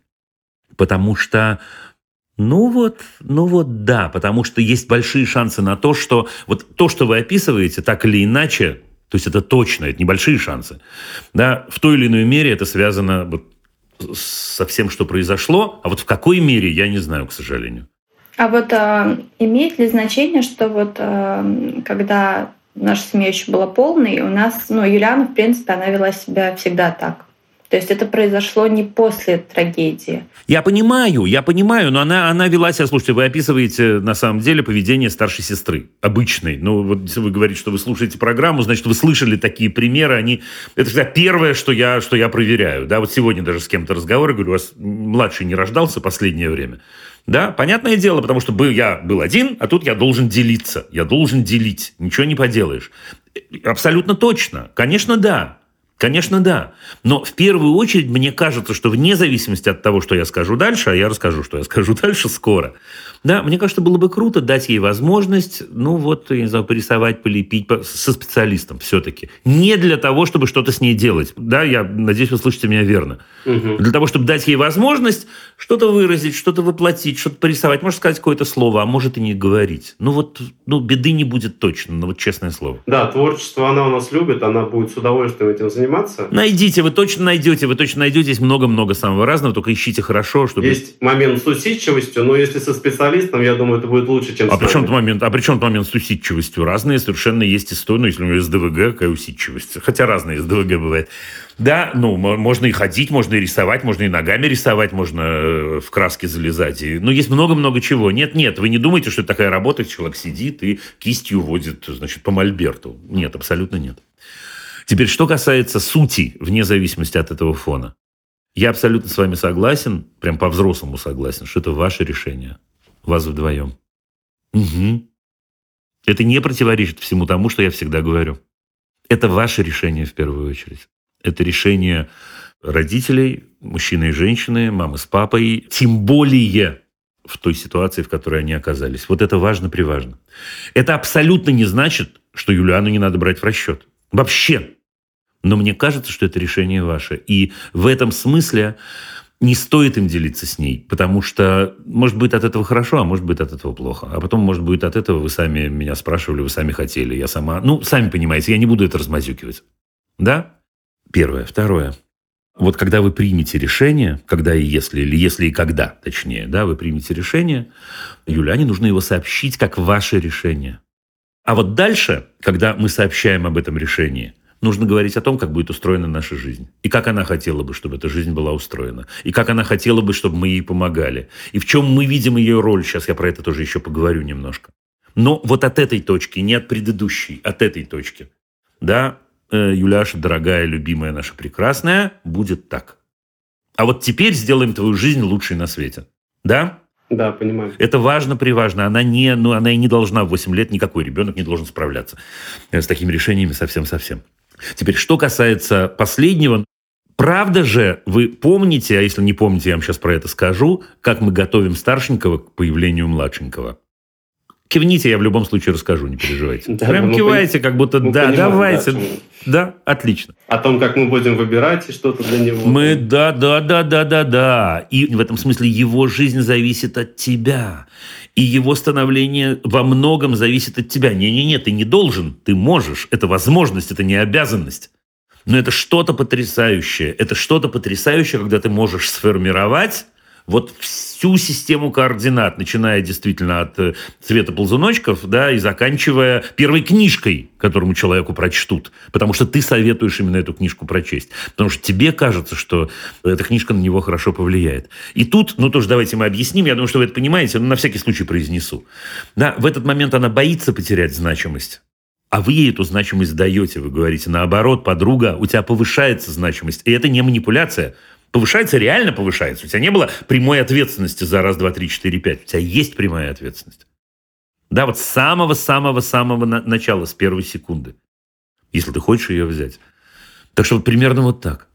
S2: Потому что ну вот, ну вот да, потому что есть большие шансы на то, что вот то, что вы описываете, так или иначе, то есть это точно, это небольшие шансы, да, в той или иной мере это связано вот со всем, что произошло, а вот в какой мере, я не знаю, к сожалению.
S8: А вот э, имеет ли значение, что вот э, когда наша семья еще была полной, у нас, ну, Юлиана, в принципе, она вела себя всегда так. То есть это произошло не после трагедии.
S2: Я понимаю, я понимаю, но она, она вела себя, слушайте, вы описываете на самом деле поведение старшей сестры, обычной. Ну, вот если вы говорите, что вы слушаете программу, значит, вы слышали такие примеры, они... Это всегда первое, что я, что я проверяю. Да, вот сегодня даже с кем-то разговор, говорю, у вас младший не рождался последнее время. Да, понятное дело, потому что был, я был один, а тут я должен делиться. Я должен делить. Ничего не поделаешь. Абсолютно точно. Конечно, да. Конечно, да. Но в первую очередь мне кажется, что вне зависимости от того, что я скажу дальше, а я расскажу, что я скажу дальше скоро, да, мне кажется, было бы круто дать ей возможность, ну вот, я не знаю, порисовать, полепить со специалистом все-таки. Не для того, чтобы что-то с ней делать. Да, я надеюсь, вы слышите меня верно. Угу. Для того, чтобы дать ей возможность что-то выразить, что-то воплотить, что-то порисовать. Может сказать какое-то слово, а может и не говорить. Ну вот, ну беды не будет точно, ну вот честное слово.
S7: Да, творчество она у нас любит, она будет с удовольствием этим заниматься.
S2: Найдите, вы точно найдете, вы точно найдете. Здесь много-много самого разного, только ищите хорошо, чтобы...
S7: Есть момент с усидчивостью, но если со специалистом я думаю, это будет лучше, чем
S2: а при чем момент, А при чем момент с усидчивостью? Разные совершенно есть истории. Ну, если у него СДВГ, какая усидчивость. Хотя разные СДВГ бывает. Да, ну, можно и ходить, можно и рисовать, можно и ногами рисовать, можно э, в краски залезать. И, ну, есть много-много чего. Нет-нет, вы не думаете, что это такая работа, человек сидит и кистью водит, значит, по мольберту. Нет, абсолютно нет. Теперь, что касается сути, вне зависимости от этого фона. Я абсолютно с вами согласен, прям по-взрослому согласен, что это ваше решение вас вдвоем. Угу. Это не противоречит всему тому, что я всегда говорю. Это ваше решение в первую очередь. Это решение родителей, мужчины и женщины, мамы с папой, тем более в той ситуации, в которой они оказались. Вот это важно-приважно. Это абсолютно не значит, что Юлиану не надо брать в расчет. Вообще. Но мне кажется, что это решение ваше. И в этом смысле не стоит им делиться с ней, потому что, может быть, от этого хорошо, а может быть, от этого плохо. А потом, может быть, от этого вы сами меня спрашивали, вы сами хотели, я сама... Ну, сами понимаете, я не буду это размазюкивать. Да? Первое. Второе. Вот когда вы примете решение, когда и если, или если и когда, точнее, да, вы примете решение, Юляне нужно его сообщить как ваше решение. А вот дальше, когда мы сообщаем об этом решении – нужно говорить о том, как будет устроена наша жизнь. И как она хотела бы, чтобы эта жизнь была устроена. И как она хотела бы, чтобы мы ей помогали. И в чем мы видим ее роль. Сейчас я про это тоже еще поговорю немножко. Но вот от этой точки, не от предыдущей, от этой точки. Да, э, Юляша, дорогая, любимая наша прекрасная, будет так. А вот теперь сделаем твою жизнь лучшей на свете. Да?
S7: Да, понимаю.
S2: Это важно, приважно. Она, не, ну, она и не должна в 8 лет, никакой ребенок не должен справляться с такими решениями совсем-совсем. Теперь, что касается последнего, Правда же, вы помните, а если не помните, я вам сейчас про это скажу, как мы готовим старшенького к появлению младшенького. Кивните, я в любом случае расскажу, не переживайте. Да, Прям кивайте, как будто да, понимаем, давайте. Да, да, отлично.
S7: О том, как мы будем выбирать что-то для него.
S2: Мы, да, да, да, да, да, да. И в этом смысле его жизнь зависит от тебя. И его становление во многом зависит от тебя. Не-не-не, ты не должен, ты можешь. Это возможность, это не обязанность. Но это что-то потрясающее. Это что-то потрясающее, когда ты можешь сформировать вот всю систему координат, начиная действительно от э, цвета ползуночков, да, и заканчивая первой книжкой, которому человеку прочтут. Потому что ты советуешь именно эту книжку прочесть. Потому что тебе кажется, что эта книжка на него хорошо повлияет. И тут, ну тоже давайте мы объясним, я думаю, что вы это понимаете, но на всякий случай произнесу. Да, в этот момент она боится потерять значимость. А вы ей эту значимость даете, вы говорите, наоборот, подруга, у тебя повышается значимость. И это не манипуляция, повышается, реально повышается. У тебя не было прямой ответственности за раз, два, три, четыре, пять. У тебя есть прямая ответственность. Да, вот с самого-самого-самого начала, с первой секунды. Если ты хочешь ее взять. Так что вот примерно вот так.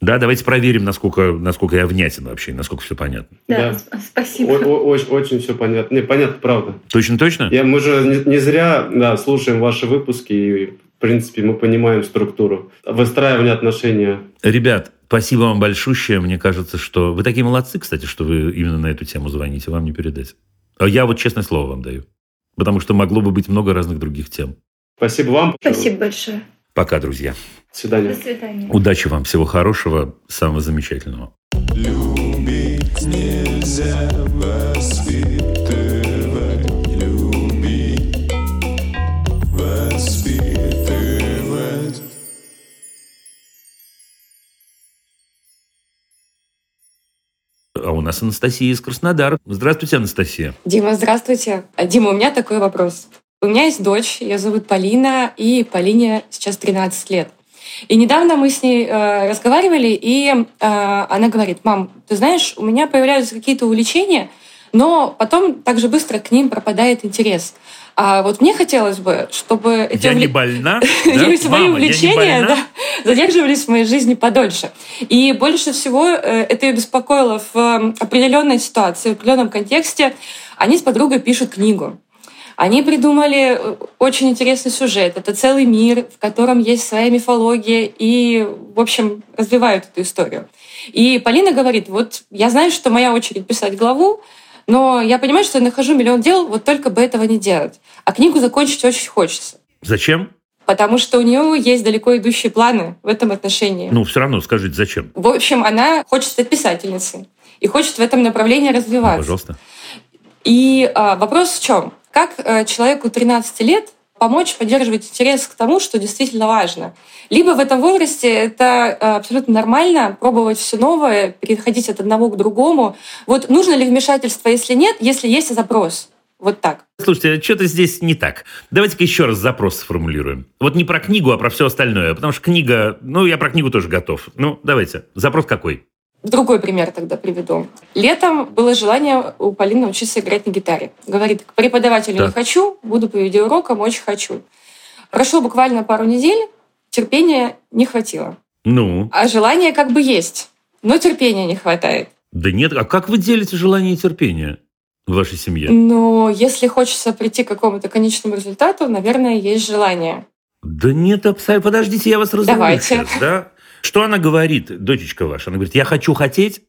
S2: Да, давайте проверим, насколько, насколько я внятен вообще, насколько все понятно.
S8: Да, да. спасибо.
S7: Очень, очень все понятно. Не, понятно, правда.
S2: Точно-точно?
S7: Я, мы же не, не зря да, слушаем ваши выпуски, и, в принципе, мы понимаем структуру выстраивания отношения.
S2: Ребят, Спасибо вам большущее. Мне кажется, что... Вы такие молодцы, кстати, что вы именно на эту тему звоните. Вам не передать. А я вот честное слово вам даю. Потому что могло бы быть много разных других тем.
S7: Спасибо вам.
S8: Спасибо большое.
S2: Пока, друзья.
S7: До свидания.
S8: До свидания.
S2: Удачи вам, всего хорошего, самого замечательного.
S3: Любить нельзя
S2: А у нас Анастасия из Краснодара. Здравствуйте, Анастасия.
S9: Дима, здравствуйте. А, Дима, у меня такой вопрос. У меня есть дочь, ее зовут Полина, и Полине сейчас 13 лет. И недавно мы с ней э, разговаривали, и э, она говорит, мам, ты знаешь, у меня появляются какие-то увлечения, но потом так же быстро к ним пропадает интерес. А вот мне хотелось бы, чтобы эти,
S2: Я
S9: увле-
S2: не больна? да?
S9: мои
S2: Мама,
S9: увлечения да, задерживались в моей жизни подольше. И больше всего э, это ее беспокоило в определенной ситуации, в определенном контексте. Они с подругой пишут книгу. Они придумали э, очень интересный сюжет. Это целый мир, в котором есть своя мифология, и, в общем, развивают эту историю. И Полина говорит, вот я знаю, что моя очередь писать главу, но я понимаю, что я нахожу миллион дел, вот только бы этого не делать. А книгу закончить очень хочется.
S2: Зачем?
S9: Потому что у нее есть далеко идущие планы в этом отношении.
S2: Ну, все равно скажите, зачем?
S9: В общем, она хочет стать писательницей и хочет в этом направлении
S2: Ну,
S9: развиваться.
S2: пожалуйста.
S9: И а, вопрос в чем? Как э, человеку 13 лет помочь поддерживать интерес к тому, что действительно важно? Либо в этом возрасте это э, абсолютно нормально, пробовать все новое, переходить от одного к другому. Вот нужно ли вмешательство, если нет, если есть запрос? Вот так.
S2: Слушайте, что-то здесь не так. Давайте-ка еще раз запрос сформулируем. Вот не про книгу, а про все остальное. Потому что книга... Ну, я про книгу тоже готов. Ну, давайте. Запрос какой?
S9: Другой пример тогда приведу. Летом было желание у Полины учиться играть на гитаре. Говорит, к преподавателю не
S2: Так.
S9: хочу, буду по видеоурокам, очень хочу. Прошло буквально пару недель, терпения не хватило.
S2: Ну?
S9: А желание как бы есть, но терпения не хватает.
S2: Да нет, а как вы делите желание и терпение в вашей семье?
S9: Но если хочется прийти к какому-то конечному результату, наверное, есть желание.
S2: Да нет, абсолютно. Подождите, я вас разрулю
S9: Давайте.
S2: сейчас, да? Что она говорит, дочечка ваша? Она говорит, я хочу хотеть.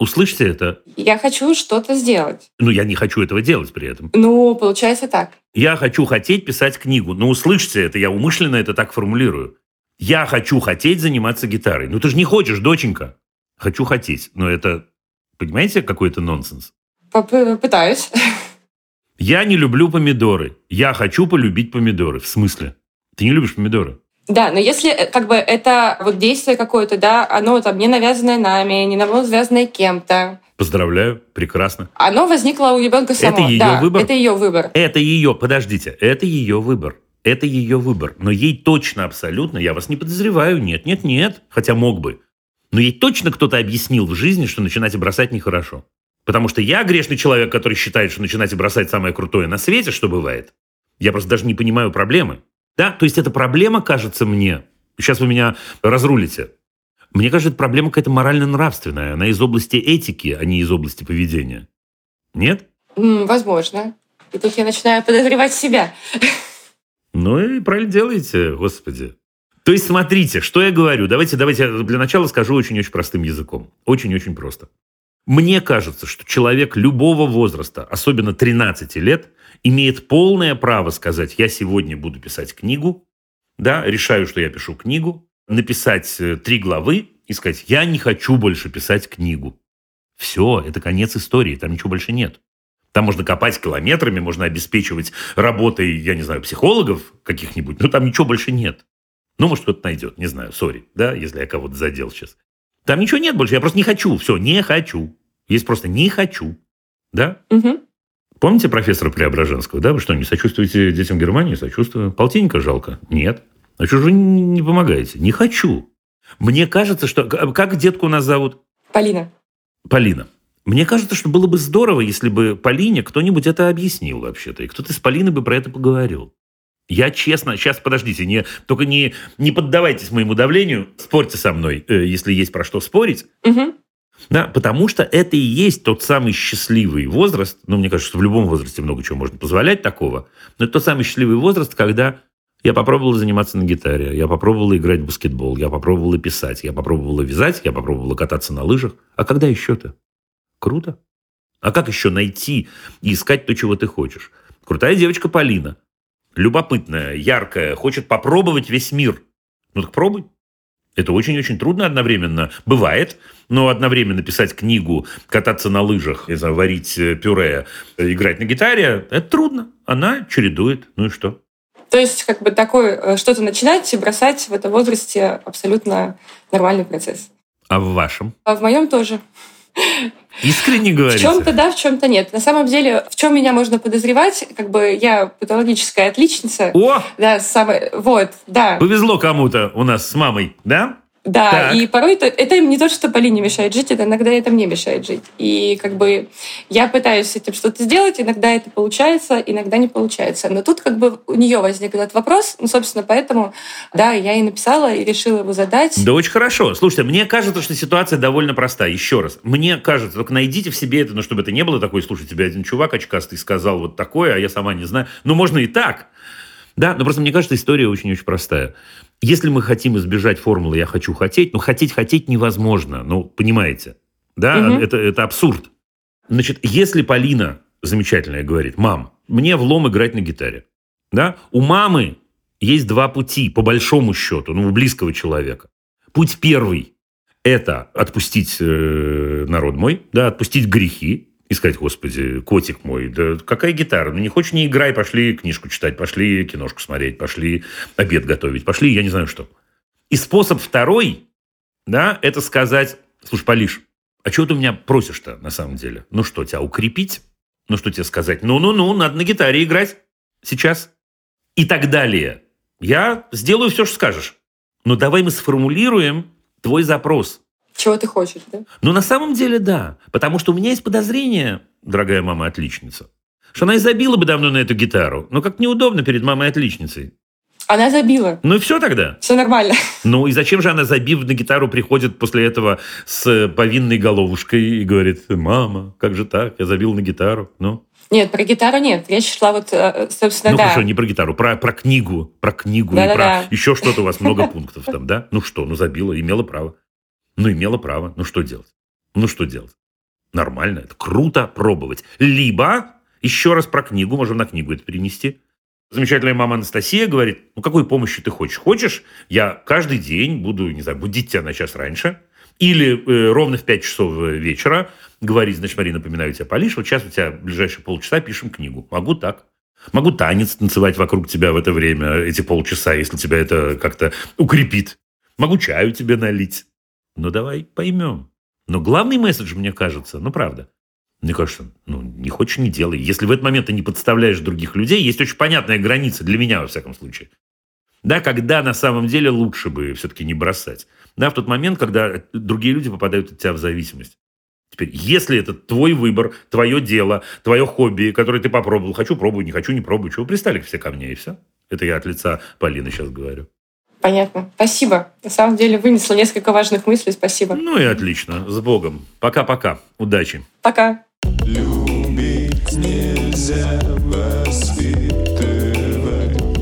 S2: Услышьте это.
S9: Я хочу что-то сделать.
S2: Ну, я не хочу этого делать при этом.
S9: Ну, получается так.
S2: Я хочу хотеть писать книгу. Ну, услышьте это, я умышленно это так формулирую. Я хочу хотеть заниматься гитарой. Ну, ты же не хочешь, доченька. Хочу хотеть. Но это, понимаете, какой это нонсенс?
S9: Попытаюсь.
S2: Я не люблю помидоры. Я хочу полюбить помидоры. В смысле? Ты не любишь помидоры?
S9: Да, но если э, как бы это вот действие какое-то, да, оно там не навязанное нами, не навязанное кем-то,
S2: Поздравляю, прекрасно.
S9: оно возникло у ребенка само.
S2: Это её
S9: да,
S2: выбор?
S9: Это ее выбор.
S2: Это ее, подождите, это ее выбор. Это ее выбор. Но ей точно абсолютно, я вас не подозреваю, нет, нет, нет, хотя мог бы. Но ей точно кто-то объяснил в жизни, что начинать и бросать нехорошо. Потому что я грешный человек, который считает, что начинать и бросать самое крутое на свете, что бывает. Я просто даже не понимаю проблемы. Да, то есть эта проблема, кажется мне, сейчас вы меня разрулите, мне кажется, это проблема какая-то морально-нравственная. Она из области этики, а не из области поведения. Нет?
S9: Возможно. И тут я начинаю подозревать себя.
S2: Ну и правильно делаете, господи. То есть смотрите, что я говорю. Давайте, давайте я для начала скажу очень-очень простым языком. Очень-очень просто. Мне кажется, что человек любого возраста, особенно 13 лет, имеет полное право сказать, я сегодня буду писать книгу, да, решаю, что я пишу книгу, написать э, три главы и сказать, я не хочу больше писать книгу. Все, это конец истории, там ничего больше нет. Там можно копать километрами, можно обеспечивать работой, я не знаю, психологов каких-нибудь, но там ничего больше нет. Ну, может, кто-то найдет, не знаю, сори, да, если я кого-то задел сейчас. Там ничего нет больше, я просто не хочу, все, не хочу. Есть просто не хочу, да?
S9: Мгм.
S2: Помните профессора Преображенского, да? Вы что, не сочувствуете детям Германии? Сочувствую. Полтинника жалко? Нет. А что же вы не помогаете? Не хочу. Мне кажется, что... Как детку у нас зовут?
S9: Полина.
S2: Полина. Мне кажется, что было бы здорово, если бы Полине кто-нибудь это объяснил вообще-то, и кто-то с Полиной бы про это поговорил. Я честно, сейчас подождите, не, только не, не поддавайтесь моему давлению, спорьте со мной, э, если есть про что спорить.
S9: Мгм.
S2: Да, потому что это и есть тот самый счастливый возраст, ну, мне кажется, что в любом возрасте много чего можно позволять такого, но это тот самый счастливый возраст, когда я попробовала заниматься на гитаре, я попробовала играть в баскетбол, я попробовала писать, я попробовала вязать, я попробовала кататься на лыжах. А когда еще-то? Круто. А как еще найти и искать то, чего ты хочешь? Крутая девочка Полина. Любопытная, яркая, хочет попробовать весь мир. Ну так пробуй. Это очень-очень трудно одновременно. Бывает, но одновременно писать книгу, кататься на лыжах, не знаю, варить э, пюре, э, играть на гитаре, это трудно. Она чередует. Ну и что?
S9: То есть, как бы такое, э, что-то начинать и бросать в этом возрасте абсолютно нормальный процесс.
S2: А в вашем?
S9: А в моем тоже.
S2: Искренне
S9: В
S2: говорите?
S9: чем-то да, в чем-то нет. На самом деле, в чем меня можно подозревать, как бы я патологическая отличница.
S2: О,
S9: Да, самое, вот, да.
S2: повезло кому-то у нас с мамой, да?
S9: Да,
S2: Так.
S9: и порой это, это не то, что Полине мешает жить, это иногда это мне мешает жить. И как бы я пытаюсь с этим что-то сделать, иногда это получается, иногда не получается. Но тут как бы у нее возник этот вопрос, ну, собственно, поэтому, да, я и написала, и решила его задать.
S2: Да очень хорошо. Слушайте, мне кажется, что ситуация довольно простая. Еще раз. Мне кажется, только найдите в себе это, ну, чтобы это не было такое, слушай, тебе один чувак очкастый сказал вот такое, а я сама не знаю. Ну, можно и так. Да, но просто мне кажется, история очень-очень простая. Если мы хотим избежать формулы «я хочу хотеть», ну, хотеть-хотеть невозможно. Ну, понимаете? Да,
S9: Мгм.
S2: это, это абсурд. Значит, если Полина замечательная говорит, мам, мне влом играть на гитаре. Да? У мамы есть два пути, по большому счету, ну, у близкого человека. Путь первый – это отпустить э, народ мой, да, отпустить грехи, и сказать, господи, котик мой, да какая гитара? Ну, не хочешь, не играй, пошли книжку читать, пошли киношку смотреть, пошли обед готовить, пошли, я не знаю что. И способ второй, да, это сказать, слушай, Полиш, а чего ты у меня просишь-то на самом деле? Ну что, тебя укрепить? Ну что тебе сказать? Ну-ну-ну, надо на гитаре играть сейчас. И так далее. Я сделаю все, что скажешь. Но давай мы сформулируем твой запрос.
S9: Чего ты хочешь, да?
S2: Ну, на самом деле, да. Потому что у меня есть подозрение, дорогая мама-отличница, что она и забила бы давно на эту гитару. Но как неудобно перед мамой-отличницей.
S9: Она забила.
S2: Ну и все тогда.
S9: Все нормально.
S2: Ну и зачем же она, забив на гитару, приходит после этого с повинной головушкой и говорит, мама, как же так, я забил на гитару. Ну,
S9: Нет, про гитару нет. Речь шла вот, э, собственно,
S2: ну
S9: да.
S2: хорошо, не про гитару, про, про книгу, про книгу и
S9: Да-да-да.
S2: про еще что-то у вас много пунктов там, да? Ну что, ну забила, имела право. Ну имела право, ну что делать? Ну что делать? Нормально, это круто пробовать. Либо, еще раз про книгу, можем на книгу это перенести. Замечательная мама Анастасия говорит, ну какой помощи ты хочешь? Хочешь, я каждый день буду, не знаю, будить тебя на час раньше, или э, ровно в 5 часов вечера говорить, значит, Марина, напоминаю тебя, Полиш, вот сейчас у тебя ближайшие полчаса пишем книгу. Могу так. Могу танец танцевать вокруг тебя в это время, эти полчаса, если тебя это как-то укрепит. Могу чаю тебе налить. Ну, давай поймем. Но главный месседж, мне кажется, ну, правда, мне кажется, ну, не хочешь, не делай. Если в этот момент ты не подставляешь других людей, есть очень понятная граница для меня, во всяком случае. Да, когда на самом деле лучше бы все-таки не бросать. Да, в тот момент, когда другие люди попадают от тебя в зависимость. Теперь, если это твой выбор, твое дело, твое хобби, которое ты попробовал, хочу пробую, не хочу, не пробую, чего пристали все ко мне, и все. Это я от лица Полины сейчас говорю.
S9: Понятно. Спасибо. На самом деле вынесла несколько важных мыслей. Спасибо.
S2: Ну и отлично. С Богом. Пока-пока. Удачи.
S9: Пока.
S3: Любить нельзя воспитывать,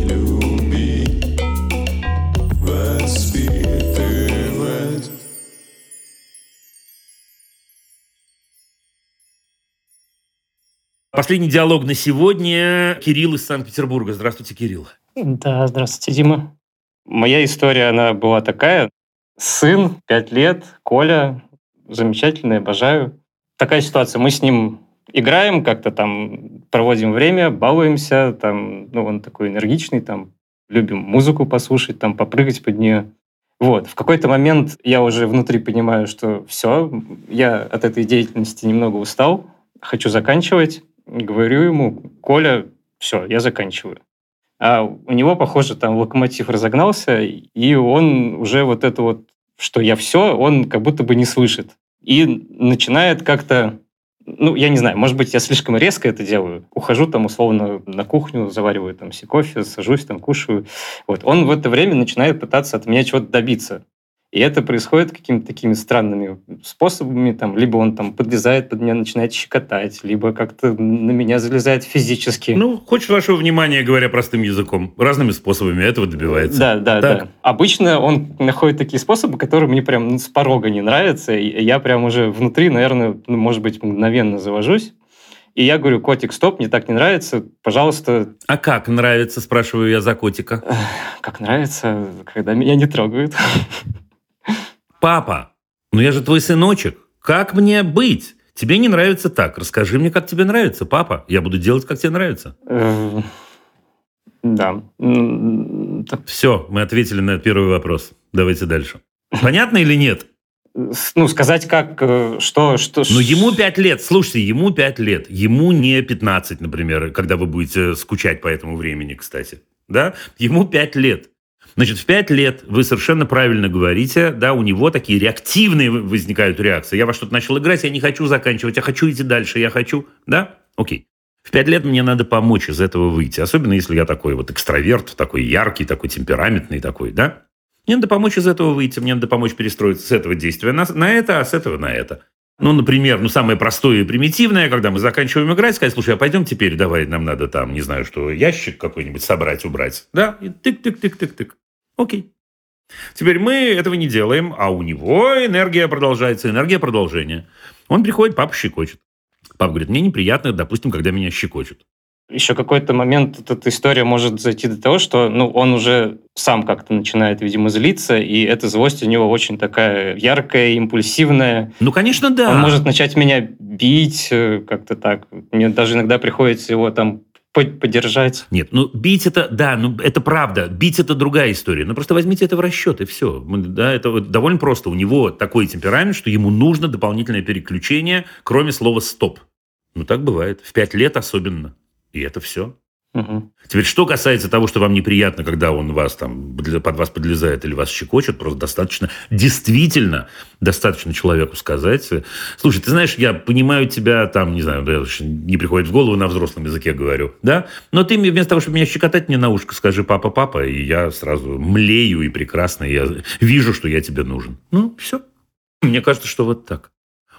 S3: любить, воспитывать.
S2: Последний диалог на сегодня. Кирилл из Санкт-Петербурга. Здравствуйте, Кирилл.
S10: Да, здравствуйте, Дима. Моя история, она была такая. Сын, пять лет, Коля, замечательный, обожаю. Такая ситуация, мы с ним играем, как-то там проводим время, балуемся, там, ну, он такой энергичный, там, любим музыку послушать, там, попрыгать под нее. Вот, в какой-то момент я уже внутри понимаю, что все, я от этой деятельности немного устал, хочу заканчивать. Говорю ему, Коля, все, я заканчиваю. А у него, похоже, там локомотив разогнался, и он уже вот это вот, что я все, он как будто бы не слышит. И начинает как-то, ну, я не знаю, может быть, я слишком резко это делаю. Ухожу там условно на кухню, завариваю там себе кофе, сажусь там, кушаю. Вот. Он в это время начинает пытаться от меня чего-то добиться. И это происходит какими-то такими странными способами. Там, либо он там подлезает под меня, начинает щекотать, либо как-то на меня залезает физически.
S2: Ну, хочешь вашего внимания, говоря простым языком, разными способами этого добивается.
S10: Да, да,
S2: Так.
S10: да. Обычно он находит такие способы, которые мне прям ну, с порога не нравятся. И я прям уже внутри, наверное, ну, может быть, мгновенно завожусь. И я говорю, котик, стоп, мне так не нравится, пожалуйста,
S2: А как нравится, спрашиваю я за котика?
S10: как нравится, когда меня не трогают.
S2: Папа, ну я же твой сыночек. Как мне быть? Тебе не нравится так. Расскажи мне, как тебе нравится, папа. Я буду делать, как тебе нравится.
S10: Э, Да.
S2: Все, мы ответили на первый вопрос. Давайте дальше. Понятно или нет?
S10: Ну, сказать как, э, что... что
S2: Ну, ему 5 лет. Слушайте, ему 5 лет. Ему не 15, например, когда вы будете скучать по этому времени, кстати. Да? Ему 5 лет. Значит, в 5 лет вы совершенно правильно говорите, да, у него такие реактивные возникают реакции. Я во что-то начал играть, я не хочу заканчивать, я хочу идти дальше, я хочу, да? Окей. В пять лет мне надо помочь из этого выйти. Особенно, если я такой вот экстраверт, такой яркий, такой темпераментный такой, да? Мне надо помочь из этого выйти, мне надо помочь перестроиться с этого действия на, на это, а с этого на это. Ну, например, ну, самое простое и примитивное, когда мы заканчиваем играть, сказать, слушай, а пойдем теперь, давай, нам надо там, не знаю, что, ящик какой-нибудь собрать, убрать. Да, и тык-тык-тык-тык-тык. Окей. Теперь мы этого не делаем, а у него энергия продолжается, энергия продолжения. Он приходит, папа щекочет. Папа говорит, мне неприятно, допустим, когда меня щекочут.
S10: Еще какой-то момент эта история может зайти до того, что ну, он уже сам как-то начинает, видимо, злиться, и эта злость у него очень такая яркая, импульсивная.
S2: Ну, конечно, да.
S10: Он может начать меня бить э, как-то так. Мне даже иногда приходится его там поддержать.
S2: Нет, ну бить это, да, ну это правда. Бить это другая история. Ну просто возьмите это в расчет и все. Да, это довольно просто. У него такой темперамент, что ему нужно дополнительное переключение, кроме слова «стоп». Ну так бывает. В пять лет особенно. И это все. Угу. Теперь, что касается того, что вам неприятно, когда он вас там под вас подлезает или вас щекочет, просто достаточно, действительно, достаточно человеку сказать, слушай, ты знаешь, я понимаю тебя там, не знаю, не приходит в голову, на взрослом языке говорю, да, но ты вместо того, чтобы меня щекотать, мне на ушко скажи папа, папа, и я сразу млею и прекрасно, я вижу, что я тебе нужен. Ну, все. Мне кажется, что вот так.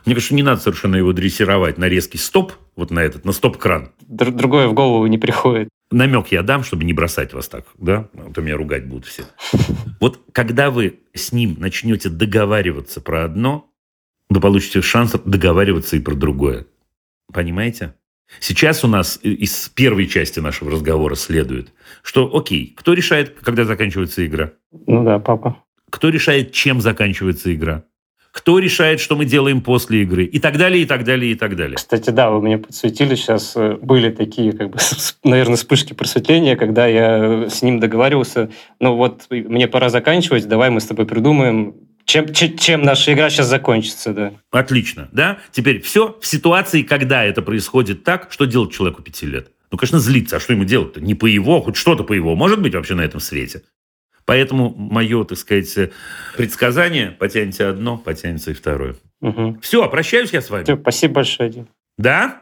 S2: Мне кажется, не надо совершенно его дрессировать на резкий стоп, вот на этот, на стоп-кран.
S10: Другое в голову не приходит.
S2: Намек я дам, чтобы не бросать вас так, да? А то меня ругать будут все. Вот когда вы с ним начнете договариваться про одно, вы получите шанс договариваться и про другое. Понимаете? Сейчас у нас из первой части нашего разговора следует, что, окей, кто решает, когда заканчивается игра?
S10: Ну да, папа.
S2: Кто решает, чем заканчивается игра? Кто решает, что мы делаем после игры, и так далее, и так далее, и так далее.
S10: Кстати, да, вы мне подсветили сейчас, э, были такие, как бы, наверное, вспышки просветления, когда я с ним договаривался, ну вот, мне пора заканчивать, давай мы с тобой придумаем, чем, чем, чем наша игра сейчас закончится, да.
S2: Отлично, да? Теперь все в ситуации, когда это происходит так, что делать человеку пяти лет? Ну, конечно, злиться. А что ему делать-то? Не по его, хоть что-то по его. Может быть вообще на этом свете? Поэтому мое, так сказать, предсказание потянете одно, потянется и второе. Угу. Все, прощаюсь я с вами. Все,
S10: спасибо большое, Дим.
S2: Да?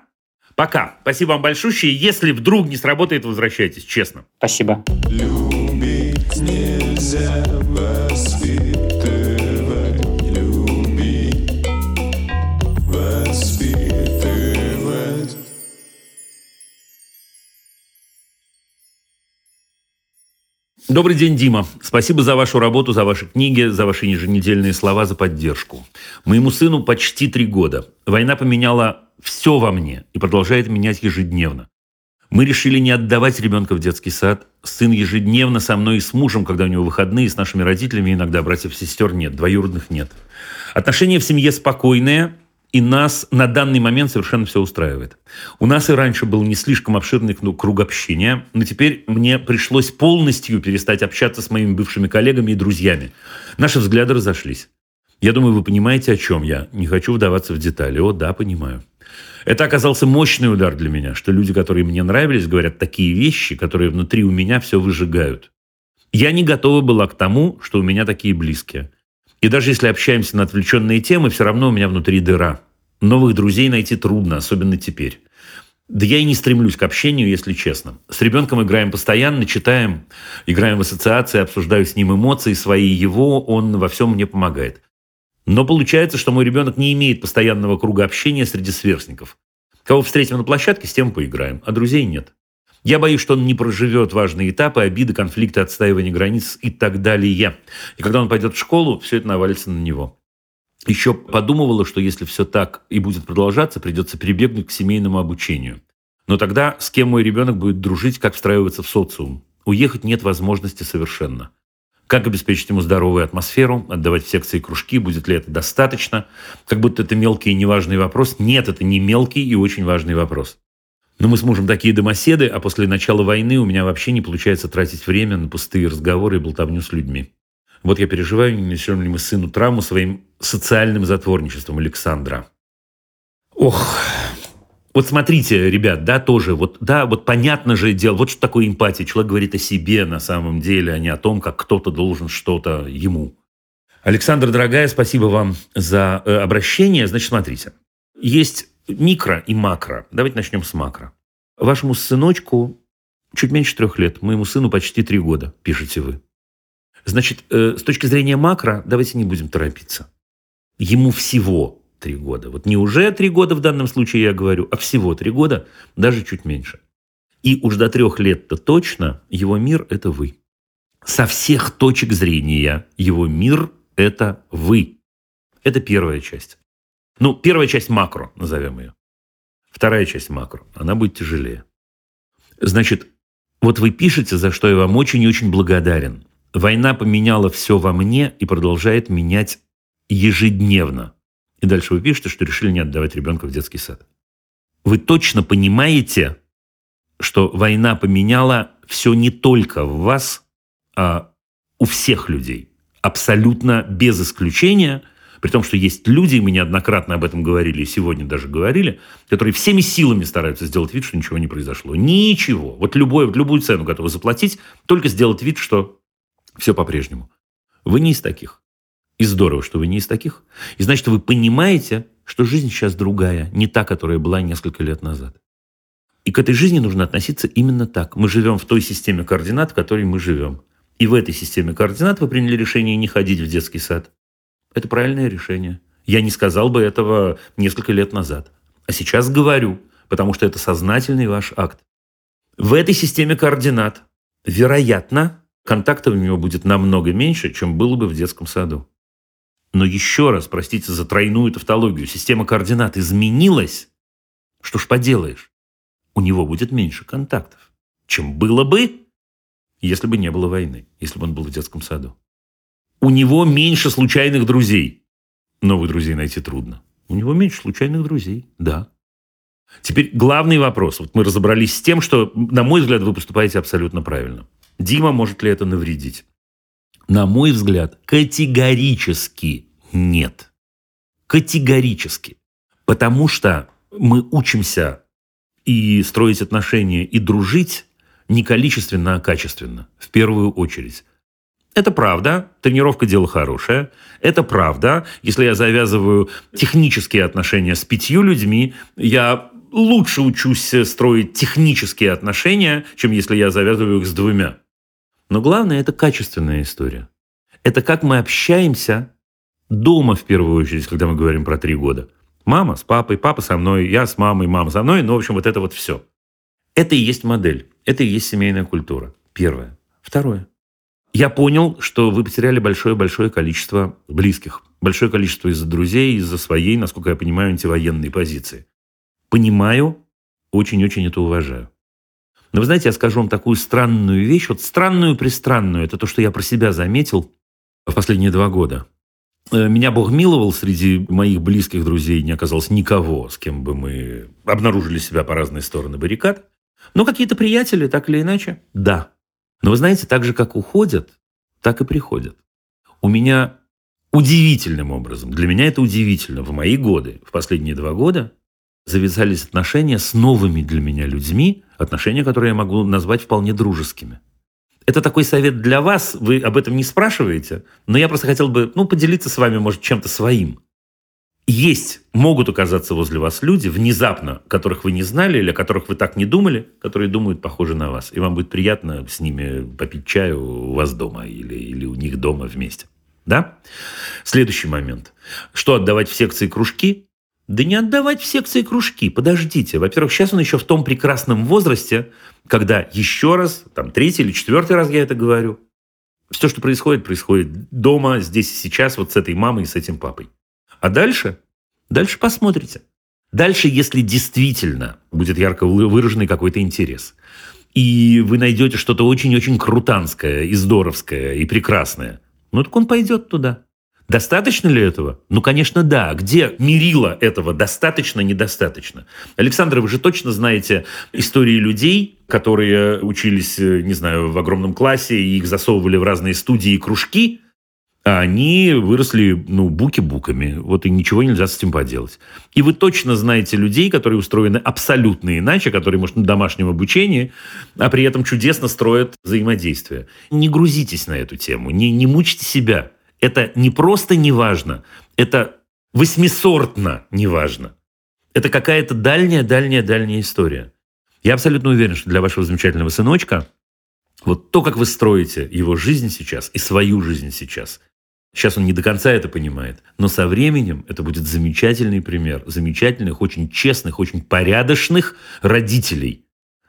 S2: Пока. Спасибо вам большое. Если вдруг не сработает, возвращайтесь, честно.
S10: Спасибо.
S3: Любить нельзя
S2: Добрый день, Дима. Спасибо за вашу работу, за ваши книги, за ваши еженедельные слова, за поддержку. Моему сыну почти три года. Война поменяла все во мне и продолжает менять ежедневно. Мы решили не отдавать ребенка в детский сад. Сын ежедневно со мной и с мужем, когда у него выходные, с нашими родителями иногда братьев сестер нет, двоюродных нет. Отношения в семье спокойные, и нас на данный момент совершенно все устраивает. У нас и раньше был не слишком обширный круг общения, но теперь мне пришлось полностью перестать общаться с моими бывшими коллегами и друзьями. Наши взгляды разошлись. Я думаю, вы понимаете, о чем я. Не хочу вдаваться в детали. О, да, понимаю. Это оказался мощный удар для меня, что люди, которые мне нравились, говорят такие вещи, которые внутри у меня все выжигают. Я не готова была к тому, что у меня такие близкие – и даже если общаемся на отвлеченные темы, все равно у меня внутри дыра. Новых друзей найти трудно, особенно теперь. Да я и не стремлюсь к общению, если честно. С ребенком играем постоянно, читаем, играем в ассоциации, обсуждаю с ним эмоции свои, его, он во всем мне помогает. Но получается, что мой ребенок не имеет постоянного круга общения среди сверстников. Кого встретим на площадке, с тем поиграем, а друзей нет. Я боюсь, что он не проживет важные этапы, обиды, конфликты, отстаивания границ и так далее. И когда он пойдет в школу, все это навалится на него. Еще подумывала, что если все так и будет продолжаться, придется прибегнуть к семейному обучению. Но тогда с кем мой ребенок будет дружить, как встраиваться в социум? Уехать нет возможности совершенно. Как обеспечить ему здоровую атмосферу, отдавать в секции кружки, будет ли это достаточно? Как будто это мелкий и неважный вопрос. Нет, это не мелкий и очень важный вопрос. Но мы с мужем такие домоседы, а после начала войны у меня вообще не получается тратить время на пустые разговоры и болтовню с людьми. Вот я переживаю, не несем ли мы сыну травму своим социальным затворничеством Александра. Ох, Вот смотрите, ребят, да, тоже, вот, да, вот понятно же дело, вот что такое эмпатия. Человек говорит о себе на самом деле, а не о том, как кто-то должен что-то ему. Александр, дорогая, спасибо вам за э, обращение. Значит, смотрите, есть микро и макро. Давайте начнем с макро. Вашему сыночку чуть меньше трех лет, моему сыну почти три года, пишете вы. Значит, э, с точки зрения макро, давайте не будем торопиться. Ему всего три года. Вот не уже три года в данном случае я говорю, а всего три года, даже чуть меньше. И уж до трех лет-то точно его мир – это вы. Со всех точек зрения его мир – это вы. Это первая часть. Ну, первая часть макро, назовем ее. Вторая часть макро, она будет тяжелее. Значит, вот вы пишете, за что я вам очень и очень благодарен. Война поменяла все во мне и продолжает менять ежедневно. И дальше вы пишете, что решили не отдавать ребенка в детский сад. Вы точно понимаете, что война поменяла все не только в вас, а у всех людей. Абсолютно без исключения. При том, что есть люди, мы неоднократно об этом говорили и сегодня даже говорили, которые всеми силами стараются сделать вид, что ничего не произошло. Ничего. Вот любое, любую цену готовы заплатить, только сделать вид, что все по-прежнему. Вы не из таких. И здорово, что вы не из таких. И значит, вы понимаете, что жизнь сейчас другая, не та, которая была несколько лет назад. И к этой жизни нужно относиться именно так. Мы живем в той системе координат, в которой мы живем. И в этой системе координат вы приняли решение не ходить в детский сад. Это правильное решение. Я не сказал бы этого несколько лет назад. А сейчас говорю, потому что это сознательный ваш акт. В этой системе координат, вероятно, контактов у него будет намного меньше, чем было бы в детском саду. Но еще раз, простите за тройную тавтологию, система координат изменилась. Что ж поделаешь? У него будет меньше контактов, чем было бы, если бы не было войны, если бы он был в детском саду. У него меньше случайных друзей. Новых друзей найти трудно. У него меньше случайных друзей, да. Теперь главный вопрос. Вот мы разобрались с тем, что, на мой взгляд, вы поступаете абсолютно правильно. Дима, может ли это навредить? На мой взгляд, категорически нет. Категорически. Потому что мы учимся и строить отношения, и дружить не количественно, а качественно, в первую очередь. Это правда, тренировка – дело хорошее. Это правда, если я завязываю технические отношения с пятью людьми, я лучше учусь строить технические отношения, чем если я завязываю их с двумя. Но главное – это качественная история. Это как мы общаемся дома, в первую очередь, когда мы говорим про три года. Мама с папой, папа со мной, я с мамой, мама со мной. Ну, в общем, вот это вот все. Это и есть модель. Это и есть семейная культура. Первое. Второе. Я понял, что вы потеряли большое-большое количество близких. Большое количество из-за друзей, из-за своей, насколько я понимаю, антивоенной позиции. Понимаю, очень-очень это уважаю. Но вы знаете, я скажу вам такую странную вещь, вот странную-пристранную, это то, что я про себя заметил в последние два года. Э, меня Бог миловал, среди моих близких друзей не оказалось никого, с кем бы мы обнаружили себя по разные стороны баррикад. Но какие-то приятели, так или иначе, да. Но вы знаете, так же, как уходят, так и приходят. У меня удивительным образом, для меня это удивительно, в мои годы, в последние два года, завязались отношения с новыми для меня людьми, отношения, которые я могу назвать вполне дружескими. Это такой совет для вас, вы об этом не спрашиваете, но я просто хотел бы ну, поделиться с вами, может, чем-то своим. Есть, могут оказаться возле вас люди, внезапно, которых вы не знали или о которых вы так не думали, которые думают похоже на вас. И вам будет приятно с ними попить чаю у вас дома или, или у них дома вместе. Да? Следующий момент. Что отдавать в секции кружки? Да не отдавать в секции кружки, подождите. Во-первых, сейчас он еще в том прекрасном возрасте, когда еще раз, там третий или четвертый раз я это говорю, все, что происходит, происходит дома, здесь и сейчас, вот с этой мамой и с этим папой. А дальше? Дальше посмотрите. Дальше, если действительно будет ярко выраженный какой-то интерес, и вы найдете что-то очень-очень крутанское и здоровское и прекрасное, ну так он пойдет туда. Достаточно ли этого? Ну, конечно, да. Где мерило этого достаточно, недостаточно? Александр, вы же точно знаете истории людей, которые учились, не знаю, в огромном классе, и их засовывали в разные студии и кружки, они выросли, ну, буки-буками. Вот и ничего нельзя с этим поделать. И вы точно знаете людей, которые устроены абсолютно иначе, которые, может, на домашнем обучении, а при этом чудесно строят взаимодействие. Не грузитесь на эту тему, не, не мучьте себя. Это не просто неважно, это восьмисортно неважно. Это какая-то дальняя-дальняя-дальняя история. Я абсолютно уверен, что для вашего замечательного сыночка вот то, как вы строите его жизнь сейчас и свою жизнь сейчас, сейчас он не до конца это понимает, но со временем это будет замечательный пример замечательных, очень честных, очень порядочных родителей.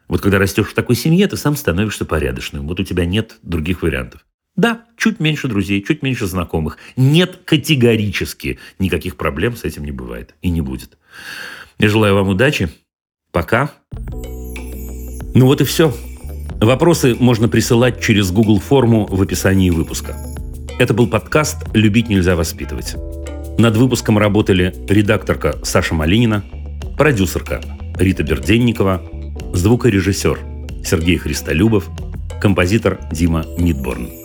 S2: Вот когда растешь в такой семье, ты сам становишься порядочным. Вот у тебя нет других вариантов. Да, чуть меньше друзей, чуть меньше знакомых. Нет категорически никаких проблем с этим не бывает и не будет. Я желаю вам удачи. Пока. Ну вот и все. Вопросы можно присылать через Google форму в описании выпуска. Это был подкаст «Любить нельзя воспитывать». Над выпуском работали редакторка Саша Малинина, продюсерка Рита Берденникова, звукорежиссер Сергей Христолюбов, композитор Дима Нидборн.